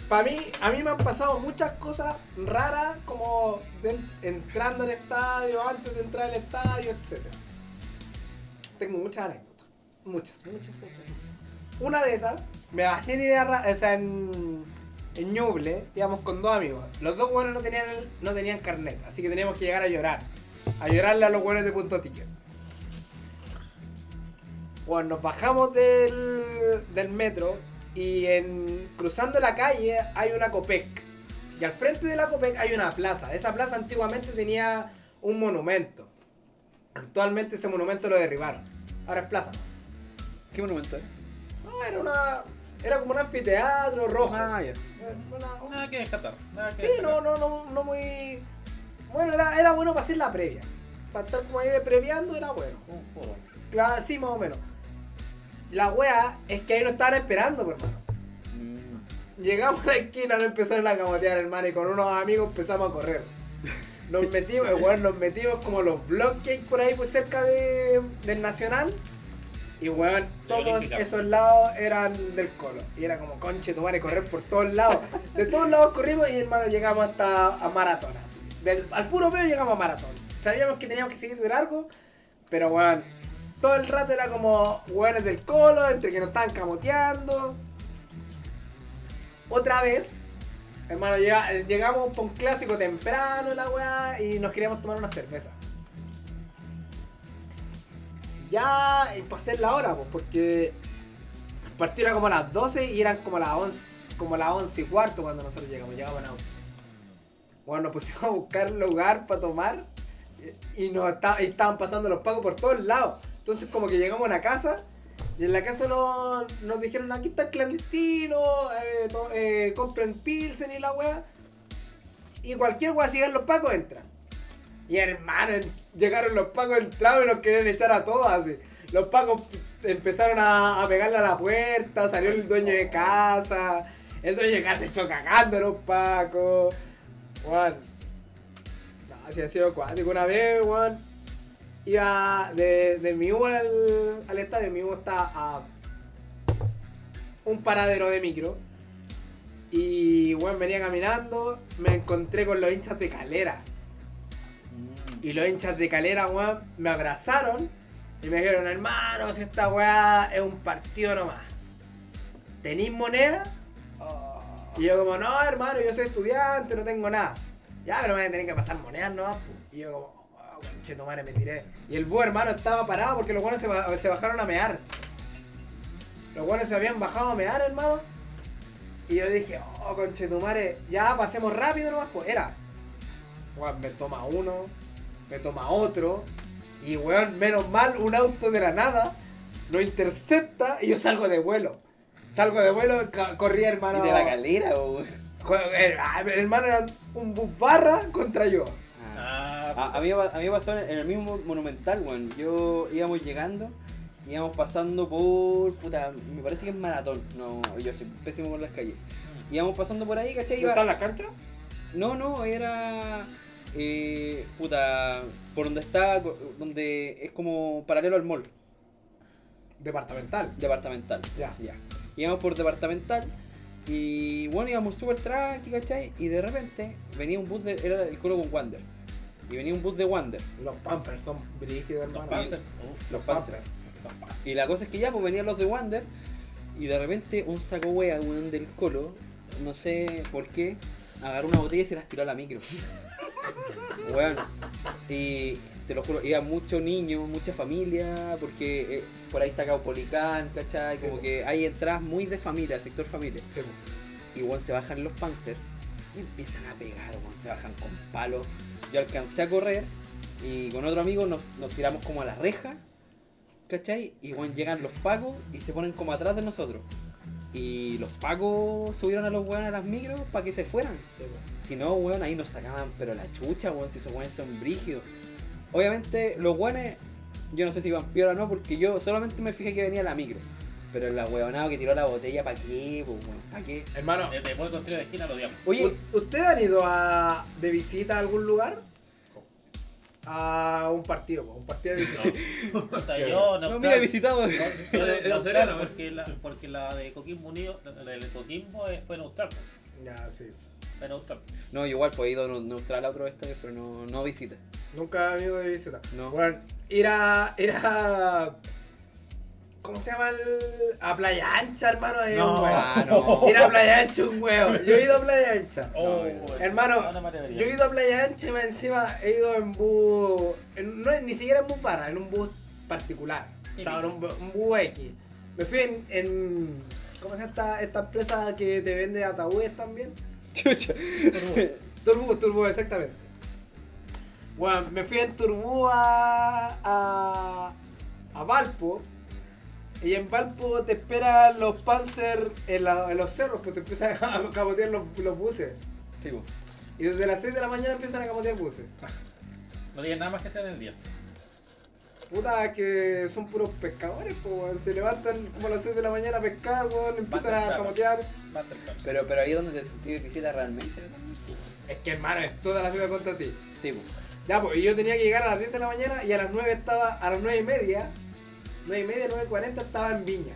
para mí, a mí me han pasado muchas cosas raras como de- entrando al estadio, antes de entrar al estadio, etc. Tengo muchas anécdotas. Muchas, muchas, muchas, muchas. Una de esas, me bajé en, o sea, en, en Ñuble, íbamos con dos amigos. Los dos buenos no tenían, no tenían carnet, así que teníamos que llegar a llorar. A llorarle a los buenos de Punto Ticket. Bueno, nos bajamos del, del metro y en cruzando la calle hay una Copec. Y al frente de la Copec hay una plaza. Esa plaza antiguamente tenía un monumento. Actualmente ese monumento lo derribaron. Ahora es plaza. ¿Qué monumento era? No, era una. Era como un anfiteatro rojo. Ah, ya. Una- una- Nada que descartar. Nada que Sí, descartar. no, no, no, no muy. Bueno, era, era bueno para hacer la previa. Para estar como ahí previando era bueno. Un foro. Claro, sí, más o menos. La wea es que ahí nos estaban esperando, pues, hermano. Mm. Llegamos a la esquina, nos empezaron a camotear, hermano, y con unos amigos empezamos a correr. Nos metimos, weón, nos metimos como los block que hay por ahí, pues cerca de, del Nacional. Y weón, todos esos lados eran del colo. Y era como conche tu madre, correr por todos lados. De todos lados corrimos y hermano llegamos hasta a maratón, así. Del- al puro medio llegamos a maratón. Sabíamos que teníamos que seguir de largo, pero weón, todo el rato era como weones del colo, entre que nos estaban camoteando. Otra vez, hermano, llega- llegamos por un clásico temprano, la weá, y nos queríamos tomar una cerveza. Ya eh, pasé la hora, pues, porque era como a las 12 y eran como a las 11, como a las 11 y cuarto cuando nosotros llegamos, llegamos auto. Bueno, nos pusimos a buscar lugar para tomar y, y nos y estaban pasando los pagos por todos lados. Entonces como que llegamos a una casa y en la casa nos, dijeron aquí está el clandestino, eh, to- eh, compren pilsen y la weá. Y cualquier weá si los pagos entra. Y hermano, llegaron los pagos, entraron y nos querían echar a todos así. Los pagos empezaron a, pegarle a la puerta, salió el dueño de casa. El dueño de casa echó cagando a los pacos. Juan. No, ha sido cuático. Una vez, Juan. iba de, mi U al, al estadio. Mi U está a un paradero de micro. Y bueno, venía caminando, me encontré con los hinchas de Calera. Y los hinchas de Calera, weón, me abrazaron y me dijeron, hermano, si esta weá es un partido nomás. ¿Tenís moneda? Y yo como, no, hermano, yo soy estudiante, no tengo nada. Ya, pero me van a tener que pasar monedas nomás. Y yo como, oh, concheto madre, me tiré. Y el búho, hermano, estaba parado porque los buenos se, ba- se bajaron a mear. Los buenos se habían bajado a mear, hermano. Y yo dije, oh, conchetumare, ya pasemos rápido nomás, pues era. Weón, me toma uno, me toma otro. Y weón, menos mal, un auto de la nada lo intercepta y yo salgo de vuelo. Salgo de vuelo, ca- corrí, hermano. Y de la calera, weón. Eh, ah, hermano, era un bus barra contra yo. Ah, A, a mí, a mí me pasó en el mismo monumental, weón. Yo íbamos llegando, íbamos pasando por. puta, me parece que es maratón. No, yo soy pésimo con las calles. Íbamos pasando por ahí, ¿cachai? Iba- la cancha? No, no, era. Eh, puta, por donde está, donde es como paralelo al mall, Departamental. departamental. Ya. Ya. Íbamos por departamental y bueno, íbamos súper tranqui, ¿cachai? Y de repente venía un bus de. era el coro con Wander. Y venía un bus de Wander. Los Pampers son brígidos, los hermano. Panzers. Uf. Los Panzer. Y la cosa es que ya, pues venían los de Wander. Y de repente un saco wea, weón, del colo, no sé por qué, agarró una botella y se las tiró a la micro. Weón. Y te lo juro, iba mucho niño, mucha familia, porque eh, por ahí está Caupolicán, ¿cachai? Como que hay entradas muy de familia, sector familia. Sí. Y weón, se bajan los Panzer y empiezan a pegar, weón, se bajan con palos. Yo alcancé a correr y con otro amigo nos, nos tiramos como a la reja, ¿cachai? Y weón, llegan los pacos y se ponen como atrás de nosotros. Y los pacos subieron a los weones a las micros para que se fueran. Sí. Si no, weón, ahí nos sacaban, pero la chucha, weón, si esos weones son brígidos. Obviamente, los weones, yo no sé si iban piola o no, porque yo solamente me fijé que venía la micro. Pero el weonado que tiró la botella, ¿para qué? ¿Para qué? Hermano, Desde tiro de esquina lo odiamos. Oye, ¿u- ¿ustedes han ido a, de visita a algún lugar? A un partido, un partido de yo no, mira, he visitado. No, Neutral, Serena, porque la, porque la de Coquimbo Unido, la de Coquimbo fue neutral. pues, ya, sí. Fue neutral. No, yo igual, pues he ido neutral a otros estadios, pero no, no visita. Nunca han ido de visita. No. Bueno, ir a. ¿Cómo se llama el.? A Playa Ancha, hermano, es No. un huevo. Ah, no. Ir a Playa Ancha un huevo. Yo he ido a Playa Ancha. Oh, Hermano, yo he ido a Playa Ancha y más encima he ido en bus. en- no, ni siquiera en bus barra, en un bus particular. O sea, en un, un bus X. Me fui en. en ¿Cómo se llama esta, esta empresa que te vende ataúdes también? Chucha. Turbú, Turbú, exactamente. Bueno, me fui en Turbú a, a, a Valpo. Y en Valpo te esperan los Panzer en, la- en los cerros, pues te empiezan a capotear los, los buses. Sí, po. Y desde las 6 de la mañana empiezan a capotear buses. No digas nada más que sea en el día. Puta, que son puros pescadores, pues, weón. Se levantan como a las 6 de la mañana a pescar, weón, empiezan a temprano. Pero, pero ahí es donde te sentí de visita realmente. ¿no? Es que, hermano, es toda la ciudad contra ti. Sí, po. Ya, pues, y yo tenía que llegar a las 10 de la mañana y a las 9 estaba, a las 9 y media, 9 y media, 9.40 estaba en Viña.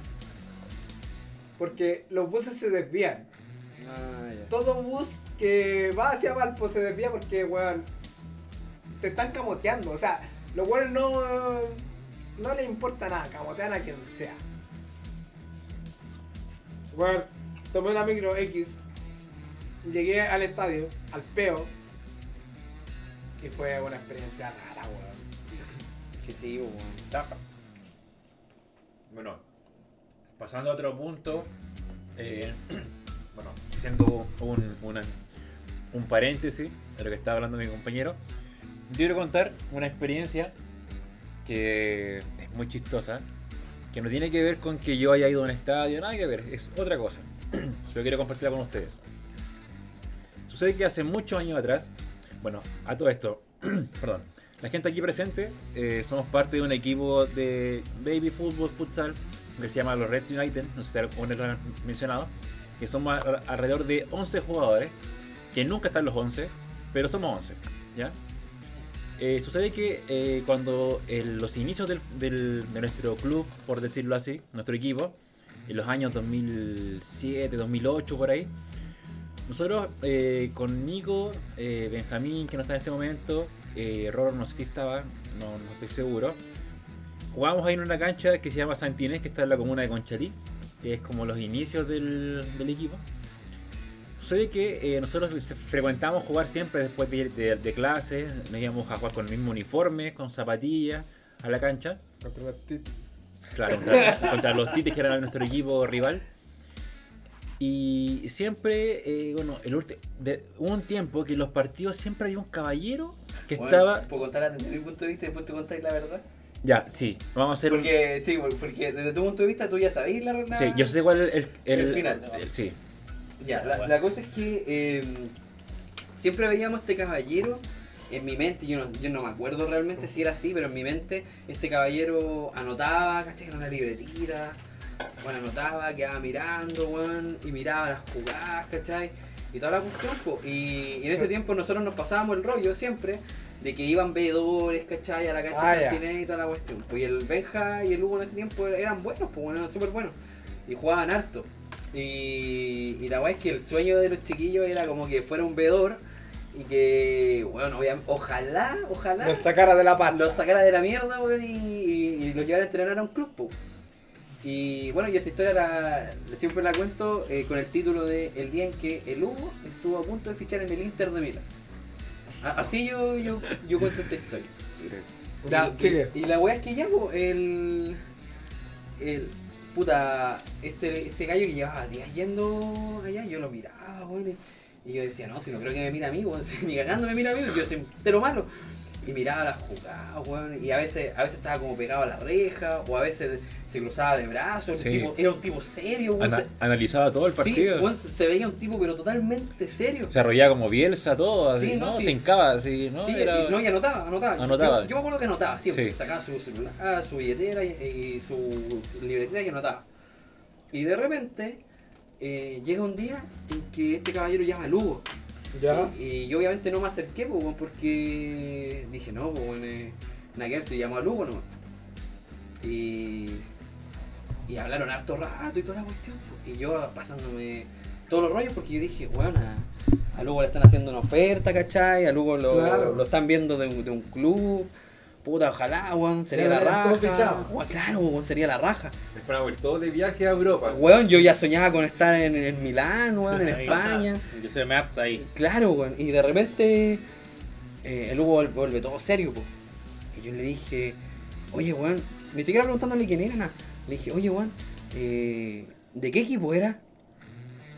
Porque los buses se desvían. Ah. Todo bus que va hacia Valpo se desvía porque, weón, te están camoteando. O sea, los weones no, no les importa nada, camotean a quien sea. Weón, tomé una micro X, llegué al estadio, al peo, y fue una experiencia rara, weón. Es que sí, weón. Bueno, pasando a otro punto, eh, bueno, haciendo un, un paréntesis de lo que estaba hablando mi compañero, yo quiero contar una experiencia que es muy chistosa, que no tiene que ver con que yo haya ido a un estadio, nada que ver, es otra cosa. Pero quiero compartirla con ustedes. Sucede que hace muchos años atrás, bueno, a todo esto, perdón, la gente aquí presente eh, somos parte de un equipo de baby fútbol, futsal, que se llama los Red United, no sé si algunos lo han mencionado, que somos a- alrededor de 11 jugadores, que nunca están los 11, pero somos 11, ¿ya? Eh, sucede que eh, cuando en los inicios del- de nuestro club, por decirlo así, nuestro equipo, en los años 2007, 2008, por ahí, nosotros eh, con Nico, eh, Benjamín, que no está en este momento, eh, Roro no sé si estaba, no, no estoy seguro, jugábamos ahí en una cancha que se llama Santinés, que está en la comuna de Conchalí, que es como los inicios del, del equipo. Sucede que eh, nosotros frecuentábamos jugar siempre después de, de, de clases, nos íbamos a jugar con el mismo uniforme, con zapatillas, a la cancha. Contra la tit- Claro, contra, contra los Tites, que era nuestro equipo rival. Y siempre, eh, bueno, el de, hubo un tiempo que en los partidos siempre había un caballero que Bueno, estaba. ¿Puedo contar desde mi punto de vista y después te contáis la verdad? Ya, sí, vamos a hacer un. Porque, sí, porque desde tu punto de vista tú ya sabéis la verdad. Sí, yo sé cuál es el, el, El final. el- sí, Ya, la, la cosa es que eh, siempre veíamos este caballero en mi mente, yo no, yo no me acuerdo realmente si era así, pero en mi mente este caballero anotaba, ¿cachai? En una libretita, bueno, anotaba, quedaba mirando, weón, y miraba las jugadas, ¿cachai? Y toda la cuestión, y, y en ese tiempo nosotros nos pasábamos el rollo siempre de que iban veedores, ¿cachai? A la cancha Ah, de y toda la cuestión. Pues y el Benja y el Hugo en ese tiempo eran buenos, pues bueno, eran súper buenos. Y jugaban harto. Y, y la weá es que el sueño de los chiquillos era como que fuera un veedor y que, bueno, ojalá, ojalá Nos sacara de la paz. los sacara de la mierda, weón, y, y- y los llevara a entrenar a un club, po. Y bueno, yo esta historia la, siempre la cuento eh, con el título de El día en que el Hugo estuvo a punto de fichar en el Inter de Milán. Así yo, yo, yo cuento esta historia. Y, la weá es que ya, po, el. El. Puta, este, este gallo que llevaba días yendo allá, yo lo miraba, weón. Y, y yo decía, no, si no creo que me mira a mí, weón. si ni cagando me mira a mí, yo soy entero malo. Y miraba las jugadas, weón. Y a veces, a veces estaba como pegado a la reja, o a veces se cruzaba de brazos. Sí. tipo- era un tipo serio, weón. Ana- analizaba todo el sí, partido. weón, se, veía un tipo, pero totalmente serio. se arrollaba como Bielsa, todo, así, Sí, no, sí. Se hincaba, así, ¿no? Sí, Era- y, no, y anotaba, anotaba. Yo- Anotaba. Yo, yo me acuerdo que anotaba siempre. Sí. Sacaba su celular, su billetera y, y su libretita y anotaba. Y de repente eh, llega un día en que este caballero llama a Lugo. Ya. Y, y yo obviamente no me acerqué pues, porque dije, no, pues bueno, eh, ver, se llamó a Lugo nomás. Y, y hablaron harto rato y toda la cuestión. pues, Y yo pasándome todos los rollos porque yo dije, bueno, a, a Lugo le están haciendo una oferta, ¿cachai? A Lugo lo, Claro. lo están viendo de de un club. Puta, ojalá, weón, sería la raja. Weón, claro, weón, sería la raja. Después me voy todo de viaje a Europa. Weón, yo ya soñaba con estar en, en Milán, weón, en España. Yo soy Mats ahí. Claro, weón. Y de repente eh, el Hugo vuelve, vuelve todo serio, po. Y yo le dije, oye, weón, ni siquiera preguntándole quién era, nada. Le dije, oye, weón, eh, ¿de qué equipo era?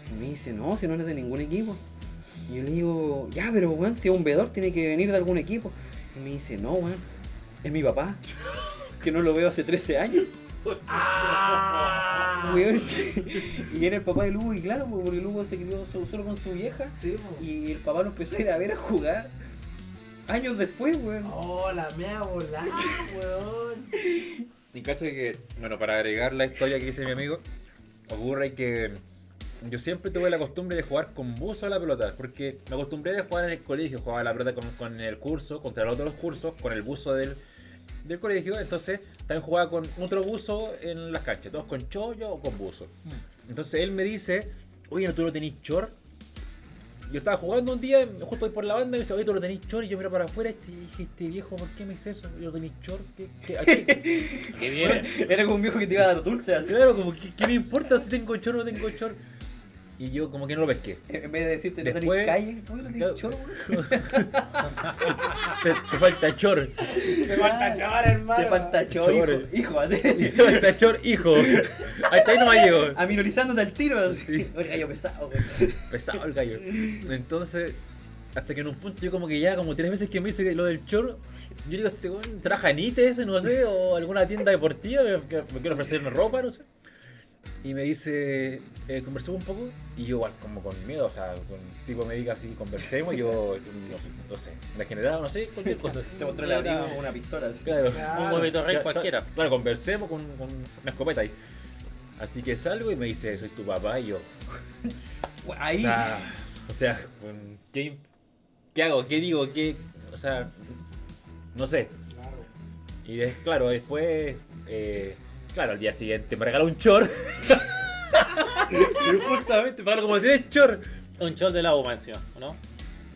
Y me dice, no, si no eres de ningún equipo. Y yo le digo, ya, pero weón, si es un vedor tiene que venir de algún equipo. Y me dice, no, weón, es mi papá, que no lo veo hace 13 años. Weón, y era el papá de Lugo, y claro, pues, porque Lugo se crió so- solo con su vieja. Sí, Y el papá lo empezó a ir a ver a jugar años después, weón. Oh, la mea volada, weón. Y cacho que, bueno, para agregar la historia que dice mi amigo, ocurre que yo siempre tuve la costumbre de jugar con buzo a la pelota, porque me acostumbré a jugar en el colegio, jugaba la pelota con, con el curso, contra los otros cursos, con el buzo del, del colegio, entonces también jugaba con otro buzo en las canchas, todos con chollo o con buzo. Entonces él me dice, oye, ¿no tú lo tenés chor? Yo estaba jugando un día, justo ahí por la banda, y me dice, oye, tú lo tenés chor, y yo miro para afuera y dije, este viejo, ¿por qué me dice eso? Yo tenés chor, ¿qué? qué, qué? Era como un viejo que te iba a dar dulce así. Claro, como, ¿qué, qué me importa si tengo chor o no tengo chor? Y yo como que no lo pesqué. En vez de decirte no Después- tenés calle, oye, no Claro. weón. Te, te falta chor. Te falta chaval, hermano. Te falta choro, Choro. hijo. Hijo. Te falta chor, hijo. Hasta ahí no me llegó. Aminorizándote al tiro, así. Oye, gallo pesado, weón. Pesado el gallo. Entonces, hasta que en un punto yo como que ya, como tres veces que me dice lo del chor, yo digo, este weón trabaja en ITES, no sé, o alguna tienda deportiva, me, que- me quiere ofrecerme ropa, no sé. Y me dice, eh, conversemos un poco, y yo igual como con miedo, o sea, con tipo me diga así, conversemos, y yo no sé, no sé, degenerado, no sé, cualquier cosa. Te mostró el abrigo con una pistola. así. Claro. Un movimiento rey Claro, cualquiera. Claro, conversemos con, con una escopeta ahí. Así que salgo y me dice, soy tu papá, y yo, o Ahí. sea, o sea, ¿qué, qué hago? ¿Qué digo? ¿Qué? O sea, No sé. Claro. Y claro, después, eh, claro, al día siguiente me regaló un chor. y justamente, para como tienes chor. Un chol de la U, encima, ¿no?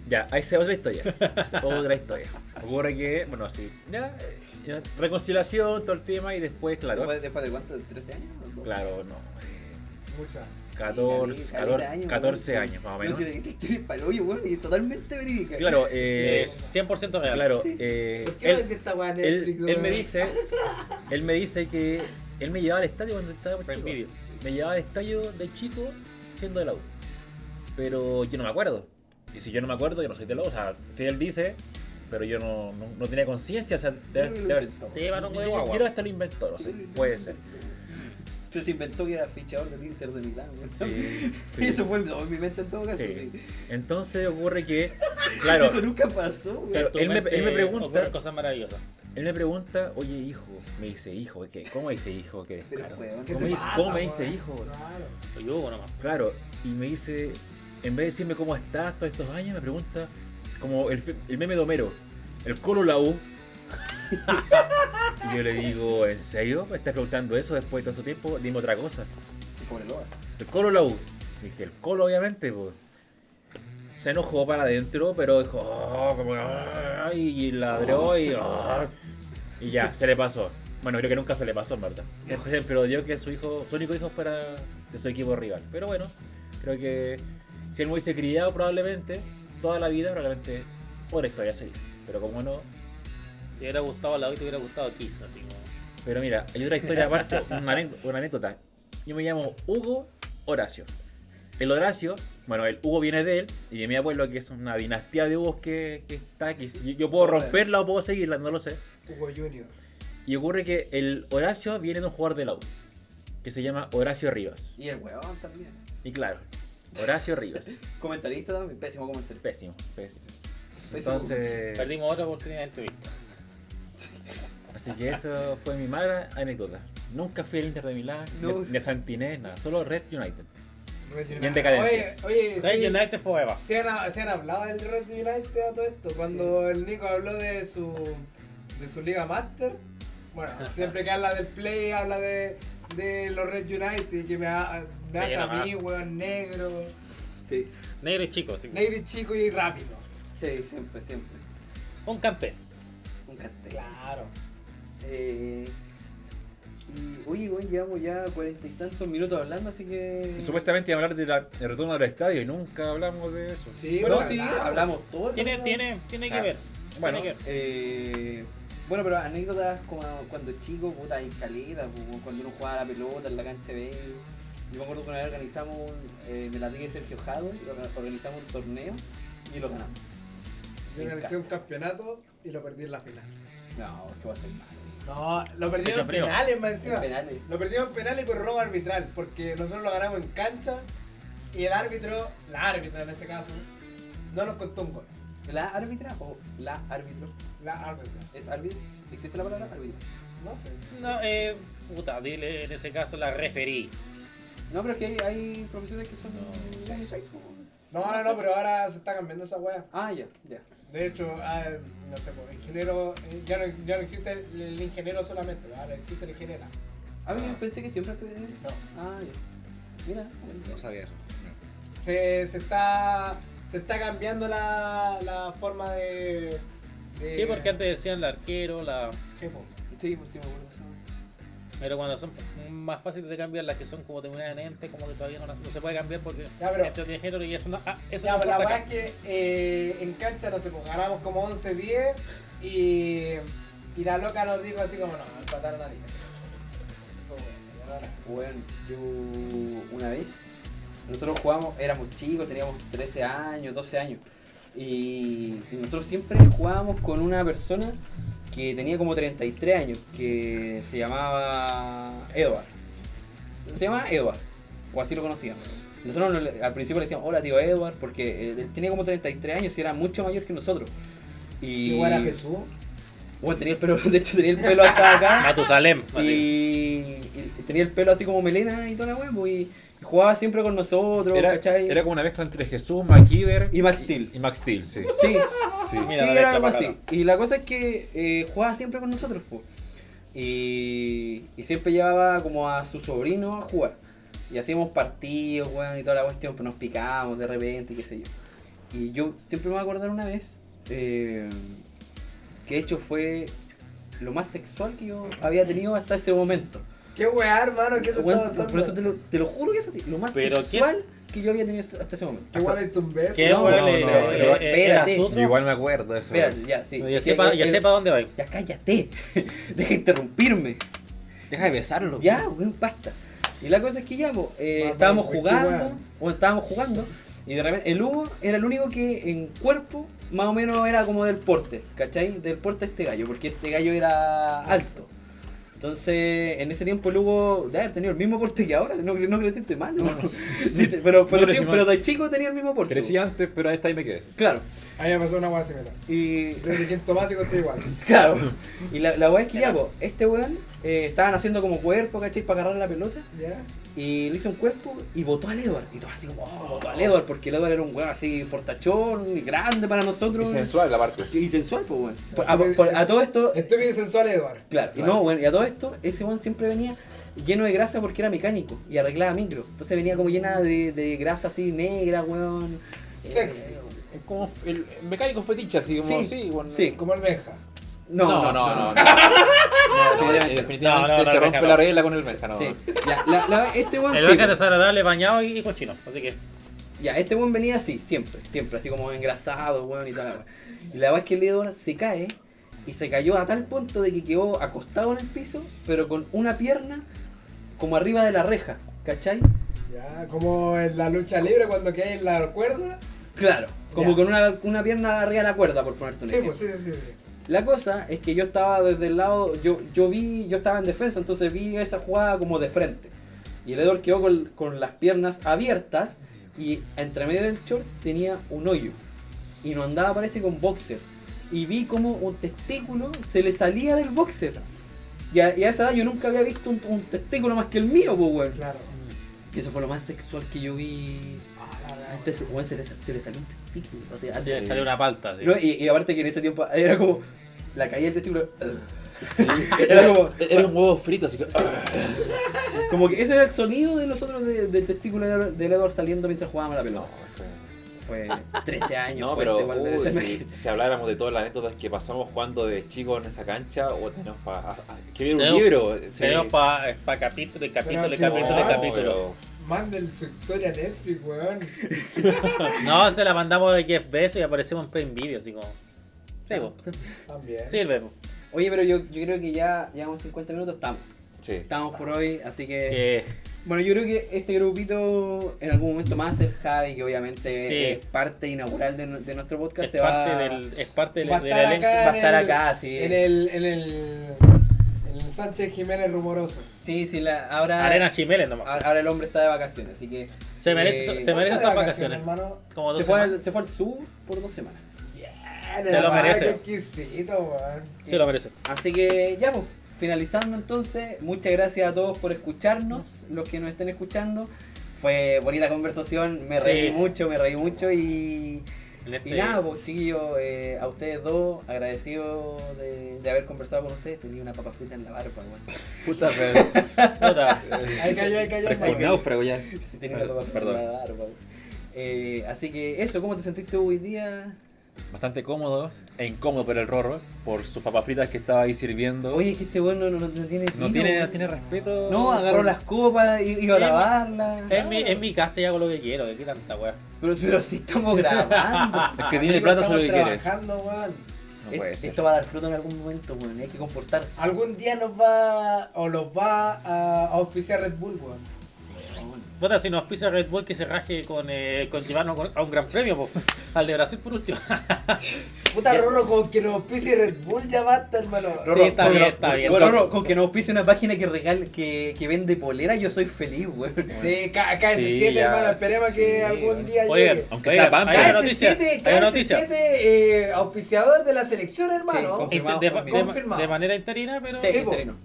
Ya, ahí se va otra historia. Otra historia. Ocurre que, bueno, así, ya, eh, ya, reconciliación, todo el tema, y después, claro, ¿Después, después de cuánto? ¿De 13 años? ¿O 12? claro, no. eh, Mucha. 14, caleta de 14, años, 14 weón. años más o menos. sé de qué historia es palollo, weón, y totalmente verídica. Claro, eh, Es 100% real. claro, Sí. eh, ¿Por qué él, esta él, él me dice, él me dice que él me llevaba al estadio cuando estaba chico. Video. Me llevaba al estadio de chico siendo de la U. Pero yo no me acuerdo. Y si yo no me acuerdo, yo no soy de la U. O sea, si él dice, pero yo no, no, no tenía conciencia, o sea, de, de haber- huevo yo agua. quiero hasta lo inventó, no sé, puede ser. Pero se inventó que era fichador del Inter de Milán. Sí, sí. Eso fue en mi mente en todo caso. Sí. Entonces ocurre que, claro, Eso nunca pasó, güey. Claro, él me, él me pregunta, cosas maravillosas. Él me pregunta, oye hijo, me dice hijo, ¿qué? ¿cómo dice hijo? Qué descaro. weón, ¿Qué ¿Cómo, pasa, cómo me dice hijo? Claro. Soy Hugo nomás. Claro, y me dice, en vez de decirme cómo estás todos estos años, me pregunta, como el, fe- el meme de Homero, el colo la U. y yo le digo, ¿en serio? ¿Me estás preguntando eso después de todo este tiempo? Dime otra cosa. El colo la U. Dije, el colo obviamente, pues. Se enojó para adentro, pero dijo, oh, como, y ladró y, oh, y ya, se le pasó. Bueno, creo que nunca se le pasó, en verdad. Siempre, siempre odió que su hijo, su único hijo fuera de su equipo rival. Pero bueno, creo que si él me hubiese criado probablemente toda la vida, probablemente otra historia sería. Pero como no, Te hubiera gustado la U y te hubiera gustado Kiss, así como. pero mira, hay otra historia aparte, una anécdota. Yo me llamo Hugo Horacio. El Horacio, bueno, el Hugo viene de él y de mi abuelo, que es una dinastía de Hugos que, que está aquí. Si Yo, yo puedo romperla o puedo seguirla, no lo sé. Hugo Junior. Y ocurre que el Horacio viene de un jugador de la U, que se llama Horacio Rivas. Y el weón también. Y claro, Horacio Rivas. Comentarista también, pésimo comentarista. Pésimo, pésimo. Pésimo. Entonces, Perdimos otra oportunidad de entrevista. así que eso fue mi mala anécdota. Nunca fui al Inter de Milán, No. ni a Santinés, nada, solo Red United. Red Y en decadencia. Oye, oye United fue Eva. se han, se han hablado del Red United a todo esto. Cuando el Nico habló de su de su Liga Master, bueno, siempre que habla del Play, habla de, de los Red United, que me, ha- me hace a mí, weón, negro, Sí, Negro y chico, sí. negro y chico y rápido. sí, siempre, siempre. Un canté. Un cartel. Claro. Eh, y, oye, weón, llevamos ya cuarenta y tantos minutos hablando, así que. Y supuestamente iba a hablar de la- del retorno al estadio y nunca hablamos de eso. Sí, Bueno, sí, hablamos. hablamos todo. el Tiene, tiene, tiene que ver. bueno. Tiene que ver. Eh, bueno, pero anécdotas como cuando chico, puta, en caleta, cuando uno jugaba a la pelota en la cancha B. Yo me acuerdo que una vez organizamos, un, eh, me la di de Sergio Jado, organizamos un torneo y lo ganamos. Yo En organicé un campeonato y lo perdí en la final. No, es que va a ser malo. No, lo perdimos en penales, más encima. En penales. Lo perdimos en penales por robo arbitral, porque nosotros lo ganamos en cancha y el árbitro, la árbitra en ese caso, no nos contó un gol. ¿La árbitra o la árbitro? La árbitra. ¿Es árbitro? ¿Existe la palabra árbitro? No sé. No, eh, puta, dile en ese caso la referí. No, pero es que hay, hay profesores que son. seis, po. No, no, no, pero ahora se está cambiando esa wea. Ah, ya, ya. De hecho, ah, no sé, pues, ingeniero, eh, ya no, ya no existe el, el ingeniero solamente, ahora existe el ingeniera. A mí pensé que siempre fue eso. No. Ah, ya. Mira, No sabía eso. Se, se está se está cambiando la, la forma de, de- Sí, porque antes decían el arquero, la. Sí, sí, pues sí me acuerdo. Pero cuando son más fáciles de cambiar, las que son como terminadas en ente, como que todavía no, no se puede cambiar porque Ya, pero- género y eso no. Ah, eso Ya, no pero la verdad es que eh, en cancha, no sé, pues ganamos como 11-10 y, y la loca nos dijo así como, no, empataron a 10. Fue bueno, yo una vez, nosotros jugábamos, éramos chicos, teníamos 13 años, 12 años, y, y nosotros siempre jugábamos con una persona que tenía como 33 años, que se llamaba Edward. Se llamaba Edward, o así lo conocíamos. Nosotros al principio le decíamos, hola tío Edward, porque él tenía como 33 años y era mucho mayor que nosotros. Y, Igual a Jesús. Bueno, tenía el pelo, de hecho tenía el pelo hasta acá. Matusalem. así. Y, y tenía el pelo así como melena y toda la wea, pues, y, Jugaba siempre con nosotros, Era, ¿cachai? era como una mezcla entre Jesús, MacGyver Y Max Steel. Y Max Steel, sí. Sí, sí. Mira, sí, la era algo así. Y la cosa es que eh, jugaba siempre con nosotros, pues. Y, y siempre llevaba como a su sobrino a jugar. Y hacíamos partidos, weón, y toda la cuestión, pues nos picábamos de repente, qué sé yo. Y yo siempre me voy a acordar una vez, eh, que de hecho fue lo más sexual que yo había tenido hasta ese momento. Qué weá, hermano, ¿qué te por eso te lo, te lo juro que es así, lo más Pero qué- sexual que yo había tenido hasta ese momento. Qué weá, es un beso. ¿Qué No, no, no, pero le- espérate. era sutro? Igual me acuerdo de eso. Ya, sí. Ya sepa, ya el- sepa dónde va. Ya cállate, deja de interrumpirme. Deja de besarlo. Ya, weón, basta. Y la cosa es que ya, po, eh, Más estábamos bien, jugando, o estábamos jugando, y de repente el Hugo era el único que en cuerpo más o menos era como del porte, ¿cachai? Del porte de este gallo, porque este gallo era alto. Entonces, en ese tiempo el Hugo de haber tenido el mismo porte que ahora, no, no decirte mal, ¿no? Sí, pero, pero, sí, pero de chico tenía el mismo porte. Crecí antes, pero a esta ahí me quedé. Claro. A mí me pasó una weá similar. Y Desde quinto básico estoy igual. Claro. Y la, la weá es que ya, po, este weón eh, estaban haciendo como cuerpo, ¿cachai? Para agarrar la pelota. ¿Ya? Y le hizo un cuerpo y votó al Edward. Y todo así como, oh, votó al Edward. Porque el Edward era un weón así fortachón y grande para nosotros. sensual la parte. Y sensual, pues, weón. Por- A, por- a todo esto, Estúpido y sensual, Eduardo. claro. Y no, weón, y a todo esto, ese weón siempre venía lleno de grasa porque era mecánico y arreglaba micro. Entonces venía como llena de, de grasa así negra, weón. Sexy. Eh, como el mecánico fetiche, así como. Sí, Sí, bueno. sí. Como el Benja. no, No, no, no. no, no, definitivamente. Se rompe la regla con el Benja, no. Sí. Ya, la- la- este El sí, Benja es desagradable, bañado y, y cochino. Así que. Ya, este weón venía así, siempre, siempre, así como engrasado, weón, y toda la weón. Y la weá es que el Edward se cae, y se cayó a tal punto de que quedó acostado en el piso, pero con una pierna como arriba de la reja, ¿cachai? Ya, como en la lucha libre cuando queda en la cuerda. Claro, como Ya. con una, una pierna arriba de la cuerda, por ponerte un Sí, ejemplo. pues sí, sí, sí. La cosa es que yo estaba desde el lado, yo, yo vi, yo estaba en defensa, entonces vi esa jugada como de frente. Y el Edward quedó con, con las piernas abiertas y entre medio del short tenía un hoyo. Y no andaba, parece, con boxer. Y vi como un testículo se le salía del boxer. Y a, y a esa edad yo nunca había visto un, un testículo más que el mío, pues, weón. Claro. Y eso fue lo más sexual que yo vi. A este weón se le, se le salió un testículo. o sea, Se le salió una palta. no, y, y aparte que en ese tiempo era como la caída del testículo. Era como, Era un huevo frito, así que. como que ese era el sonido de nosotros de- del testículo de- del Edward saliendo mientras jugábamos la pelota. Fue 13 años, No, fuerte pero uy, si, si habláramos de todas las anécdotas que pasamos jugando de chicos en esa cancha, o tenemos para escribir un Tenemos- libro. sí. Tenemos para capítulo y capítulo y sí, capítulo y no, capítulo. Manden su historia a Netflix, weón. No, se la mandamos de Jeff Bezos y aparecemos en Prime Video, así como. Sí, po. También. Sirve. Oye, pero yo, yo creo que ya llevamos 50 minutos, estamos. Sí. Estamos por hoy, así que... Bueno, yo creo que este grupito en algún momento más el Javi, que obviamente Sí. es parte inaugural de, nu- de nuestro podcast, es se parte, va, del, es parte del, Va a del estar acá. va a estar el- acá, sí. En el, en el, el Sánchez Jiménez rumoroso. Sí, sí, la, ahora, Arena Chimeles nomás. ahora ahora el hombre está de vacaciones, así que... Se merece, eh, se merece ¿Cuántas esas vacaciones. hermano? Como dos Se fue, al, se fue al sur por dos semanas. Bien, Se lo merece. Qué exquisito, weón. Sí, lo merece. Así que ya, pues, finalizando entonces, muchas gracias a todos por escucharnos, los que nos estén escuchando. Fue bonita conversación, me Sí. reí mucho, me reí mucho y, En y este- nada, pues chiquillos, eh, a ustedes dos, agradecido de, de haber conversado con ustedes. Tenía una papa frita en la barba, weón. Puta, pero. Puta. Ahí cayó, ahí cayó. Un náufrago ya. Sí, tenía una papa frita en la barba. Eh, así que eso, ¿cómo te sentiste hoy día? Bastante cómodo e incómodo por el rorro, por sus papas fritas que estaba ahí sirviendo. Oye, es que este weón no, no, no tiene no tino, tiene, no tiene respeto. No, agarró por- las copas, iba a En mi- lavarlas. En mi, en mi casa y hago lo que quiero, que qué tanta weá. Pero, pero si estamos grabando. Es que tiene plata, solo que quiere. trabajando, weón. No puede Es- ser. Esto va a dar fruto en algún momento, weón. Hay que comportarse. Algún día nos va o los va a auspiciar Red Bull, weón. Puta, si nos pisa Red Bull que se raje con, eh, con llevarnos a un gran premio, po. al de Brasil por último. Puta Rorro, con que nos auspicie Red Bull ya basta, hermano. Sí, está con, bien, que- está bien. con- con- con que nos auspicie una página que regale, que, que vende polera, yo soy feliz, weón. Sí, K- KS7, Sí, hermano. Esperemos sí, que algún día Oigan, llegue. Aunque sea Pampa. hay una KS7, noticia. Hay una noticia. KS7 eh, auspiciador de la selección, Sí, hermano. confirmado. De, Confirmado. de manera interina, pero. Sí, interino.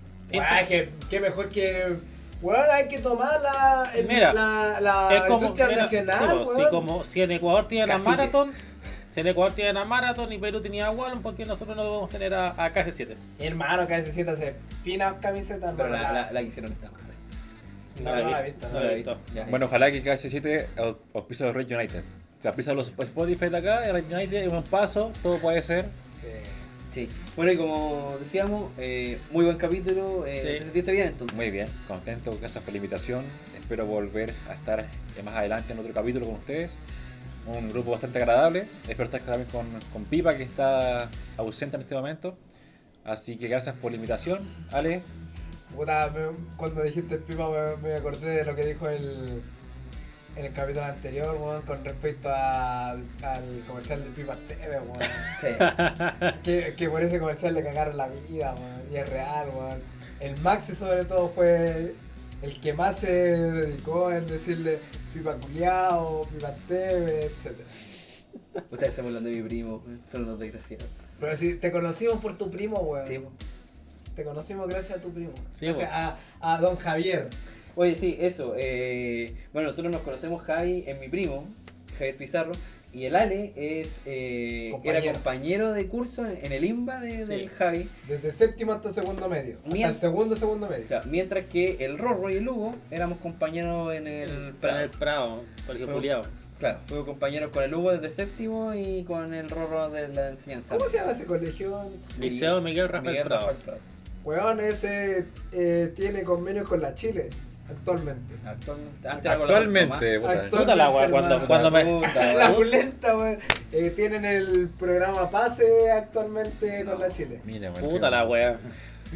Ah, que, que mejor que Weón, hay que tomar la, el- Mira, la, la es como, industria mira, nacional, sí, po, si, como, si en Ecuador tiene la maratón, si en Ecuador tiene la maratón y Perú tenía Wallon, ¿por qué nosotros no debemos tener a, a KS7? Mi hermano que necesita hacer fina camiseta, Pero la, la, la que hicieron está mala. no, no la he visto. No no la la he visto. Ya, Bueno, ojalá que KS7 au- auspice a los Red United. Se auspicia a los Spotify de acá, el Red United es un paso, todo puede ser. Sí. Bueno, y como decíamos, eh, muy buen capítulo. Eh, Sí. ¿Te sentiste bien entonces? Muy bien, contento, gracias por la invitación. Espero volver a estar eh, más adelante en otro capítulo con ustedes. Un grupo bastante agradable. Espero estar también con, con Pipa, que está ausente en este momento. Así que gracias por la invitación. Ale, Puta, cuando dijiste el pipa me, me acordé de lo que dijo el, en el capítulo anterior, weón, con respecto al, al comercial de Pipa TV, weón. Sí. que, que por ese comercial le cagaron la vida, weón, y es real, weón. El Maxi sobre todo fue el que más se dedicó en decirle Pipa culiao, Pipa TV, etc. Ustedes se burlan de mi primo, son unos desgraciados. Pero si te conocimos por tu primo, weón. Sí. Te conocimos gracias a tu primo. Sí, gracias a, a don Javier. Oye, sí, eso. eh, bueno, nosotros nos conocemos, Javi es mi primo, Javier Pizarro, y el Ale es eh, era Compañero. de curso en, en el IMBA de- Sí. del Javi. Desde séptimo hasta segundo medio. Hasta Mien- el segundo, segundo medio. O sea, mientras que el Rorro y el Hugo éramos compañeros en el En Prado. el Prado, colegio culiao. Claro, fuimos compañeros con el Hugo desde séptimo y con el Rorro de la enseñanza. ¿Cómo se llama ese colegio? Liceo Miguel Rafael Miguel Prado. Rafael Prado. Weón, ese eh, tiene convenio con la Chile actualmente. Actualmente. Antes la actualmente, puta, la wea, cuando, cuando me. Puta, la weón. pulenta, weón. Eh, tienen el programa Pase actualmente con la Chile. mira, weón, Puta sí, la wea.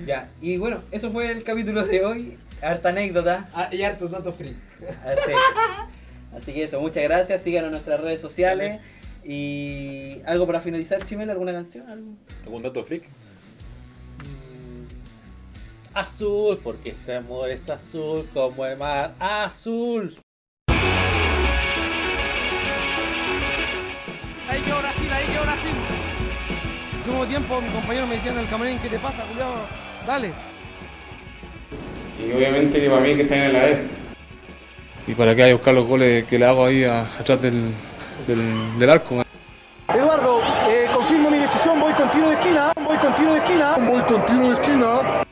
Ya, y bueno, eso fue el capítulo de hoy. Harta anécdota. Ah, y hartos datos free. Así, así que eso, muchas gracias. Síganos en nuestras redes sociales. Y algo para finalizar, Chimel, alguna canción, algo. ¿Algún dato freak? Azul, porque este amor es azul como el mar azul. Ahí quedó Brasil, ahí quedó Brasil. Segundo tiempo, mi compañero me decía en el camarín, ¿qué te pasa, culiao? Dale. Y obviamente que para mí que se a la vez. Y para que haya buscar los goles que le hago ahí a- atrás del, del, del arco. Eduardo, eh, confirmo mi decisión, voy con tiro de esquina, voy con tiro de esquina. Voy con tiro de esquina.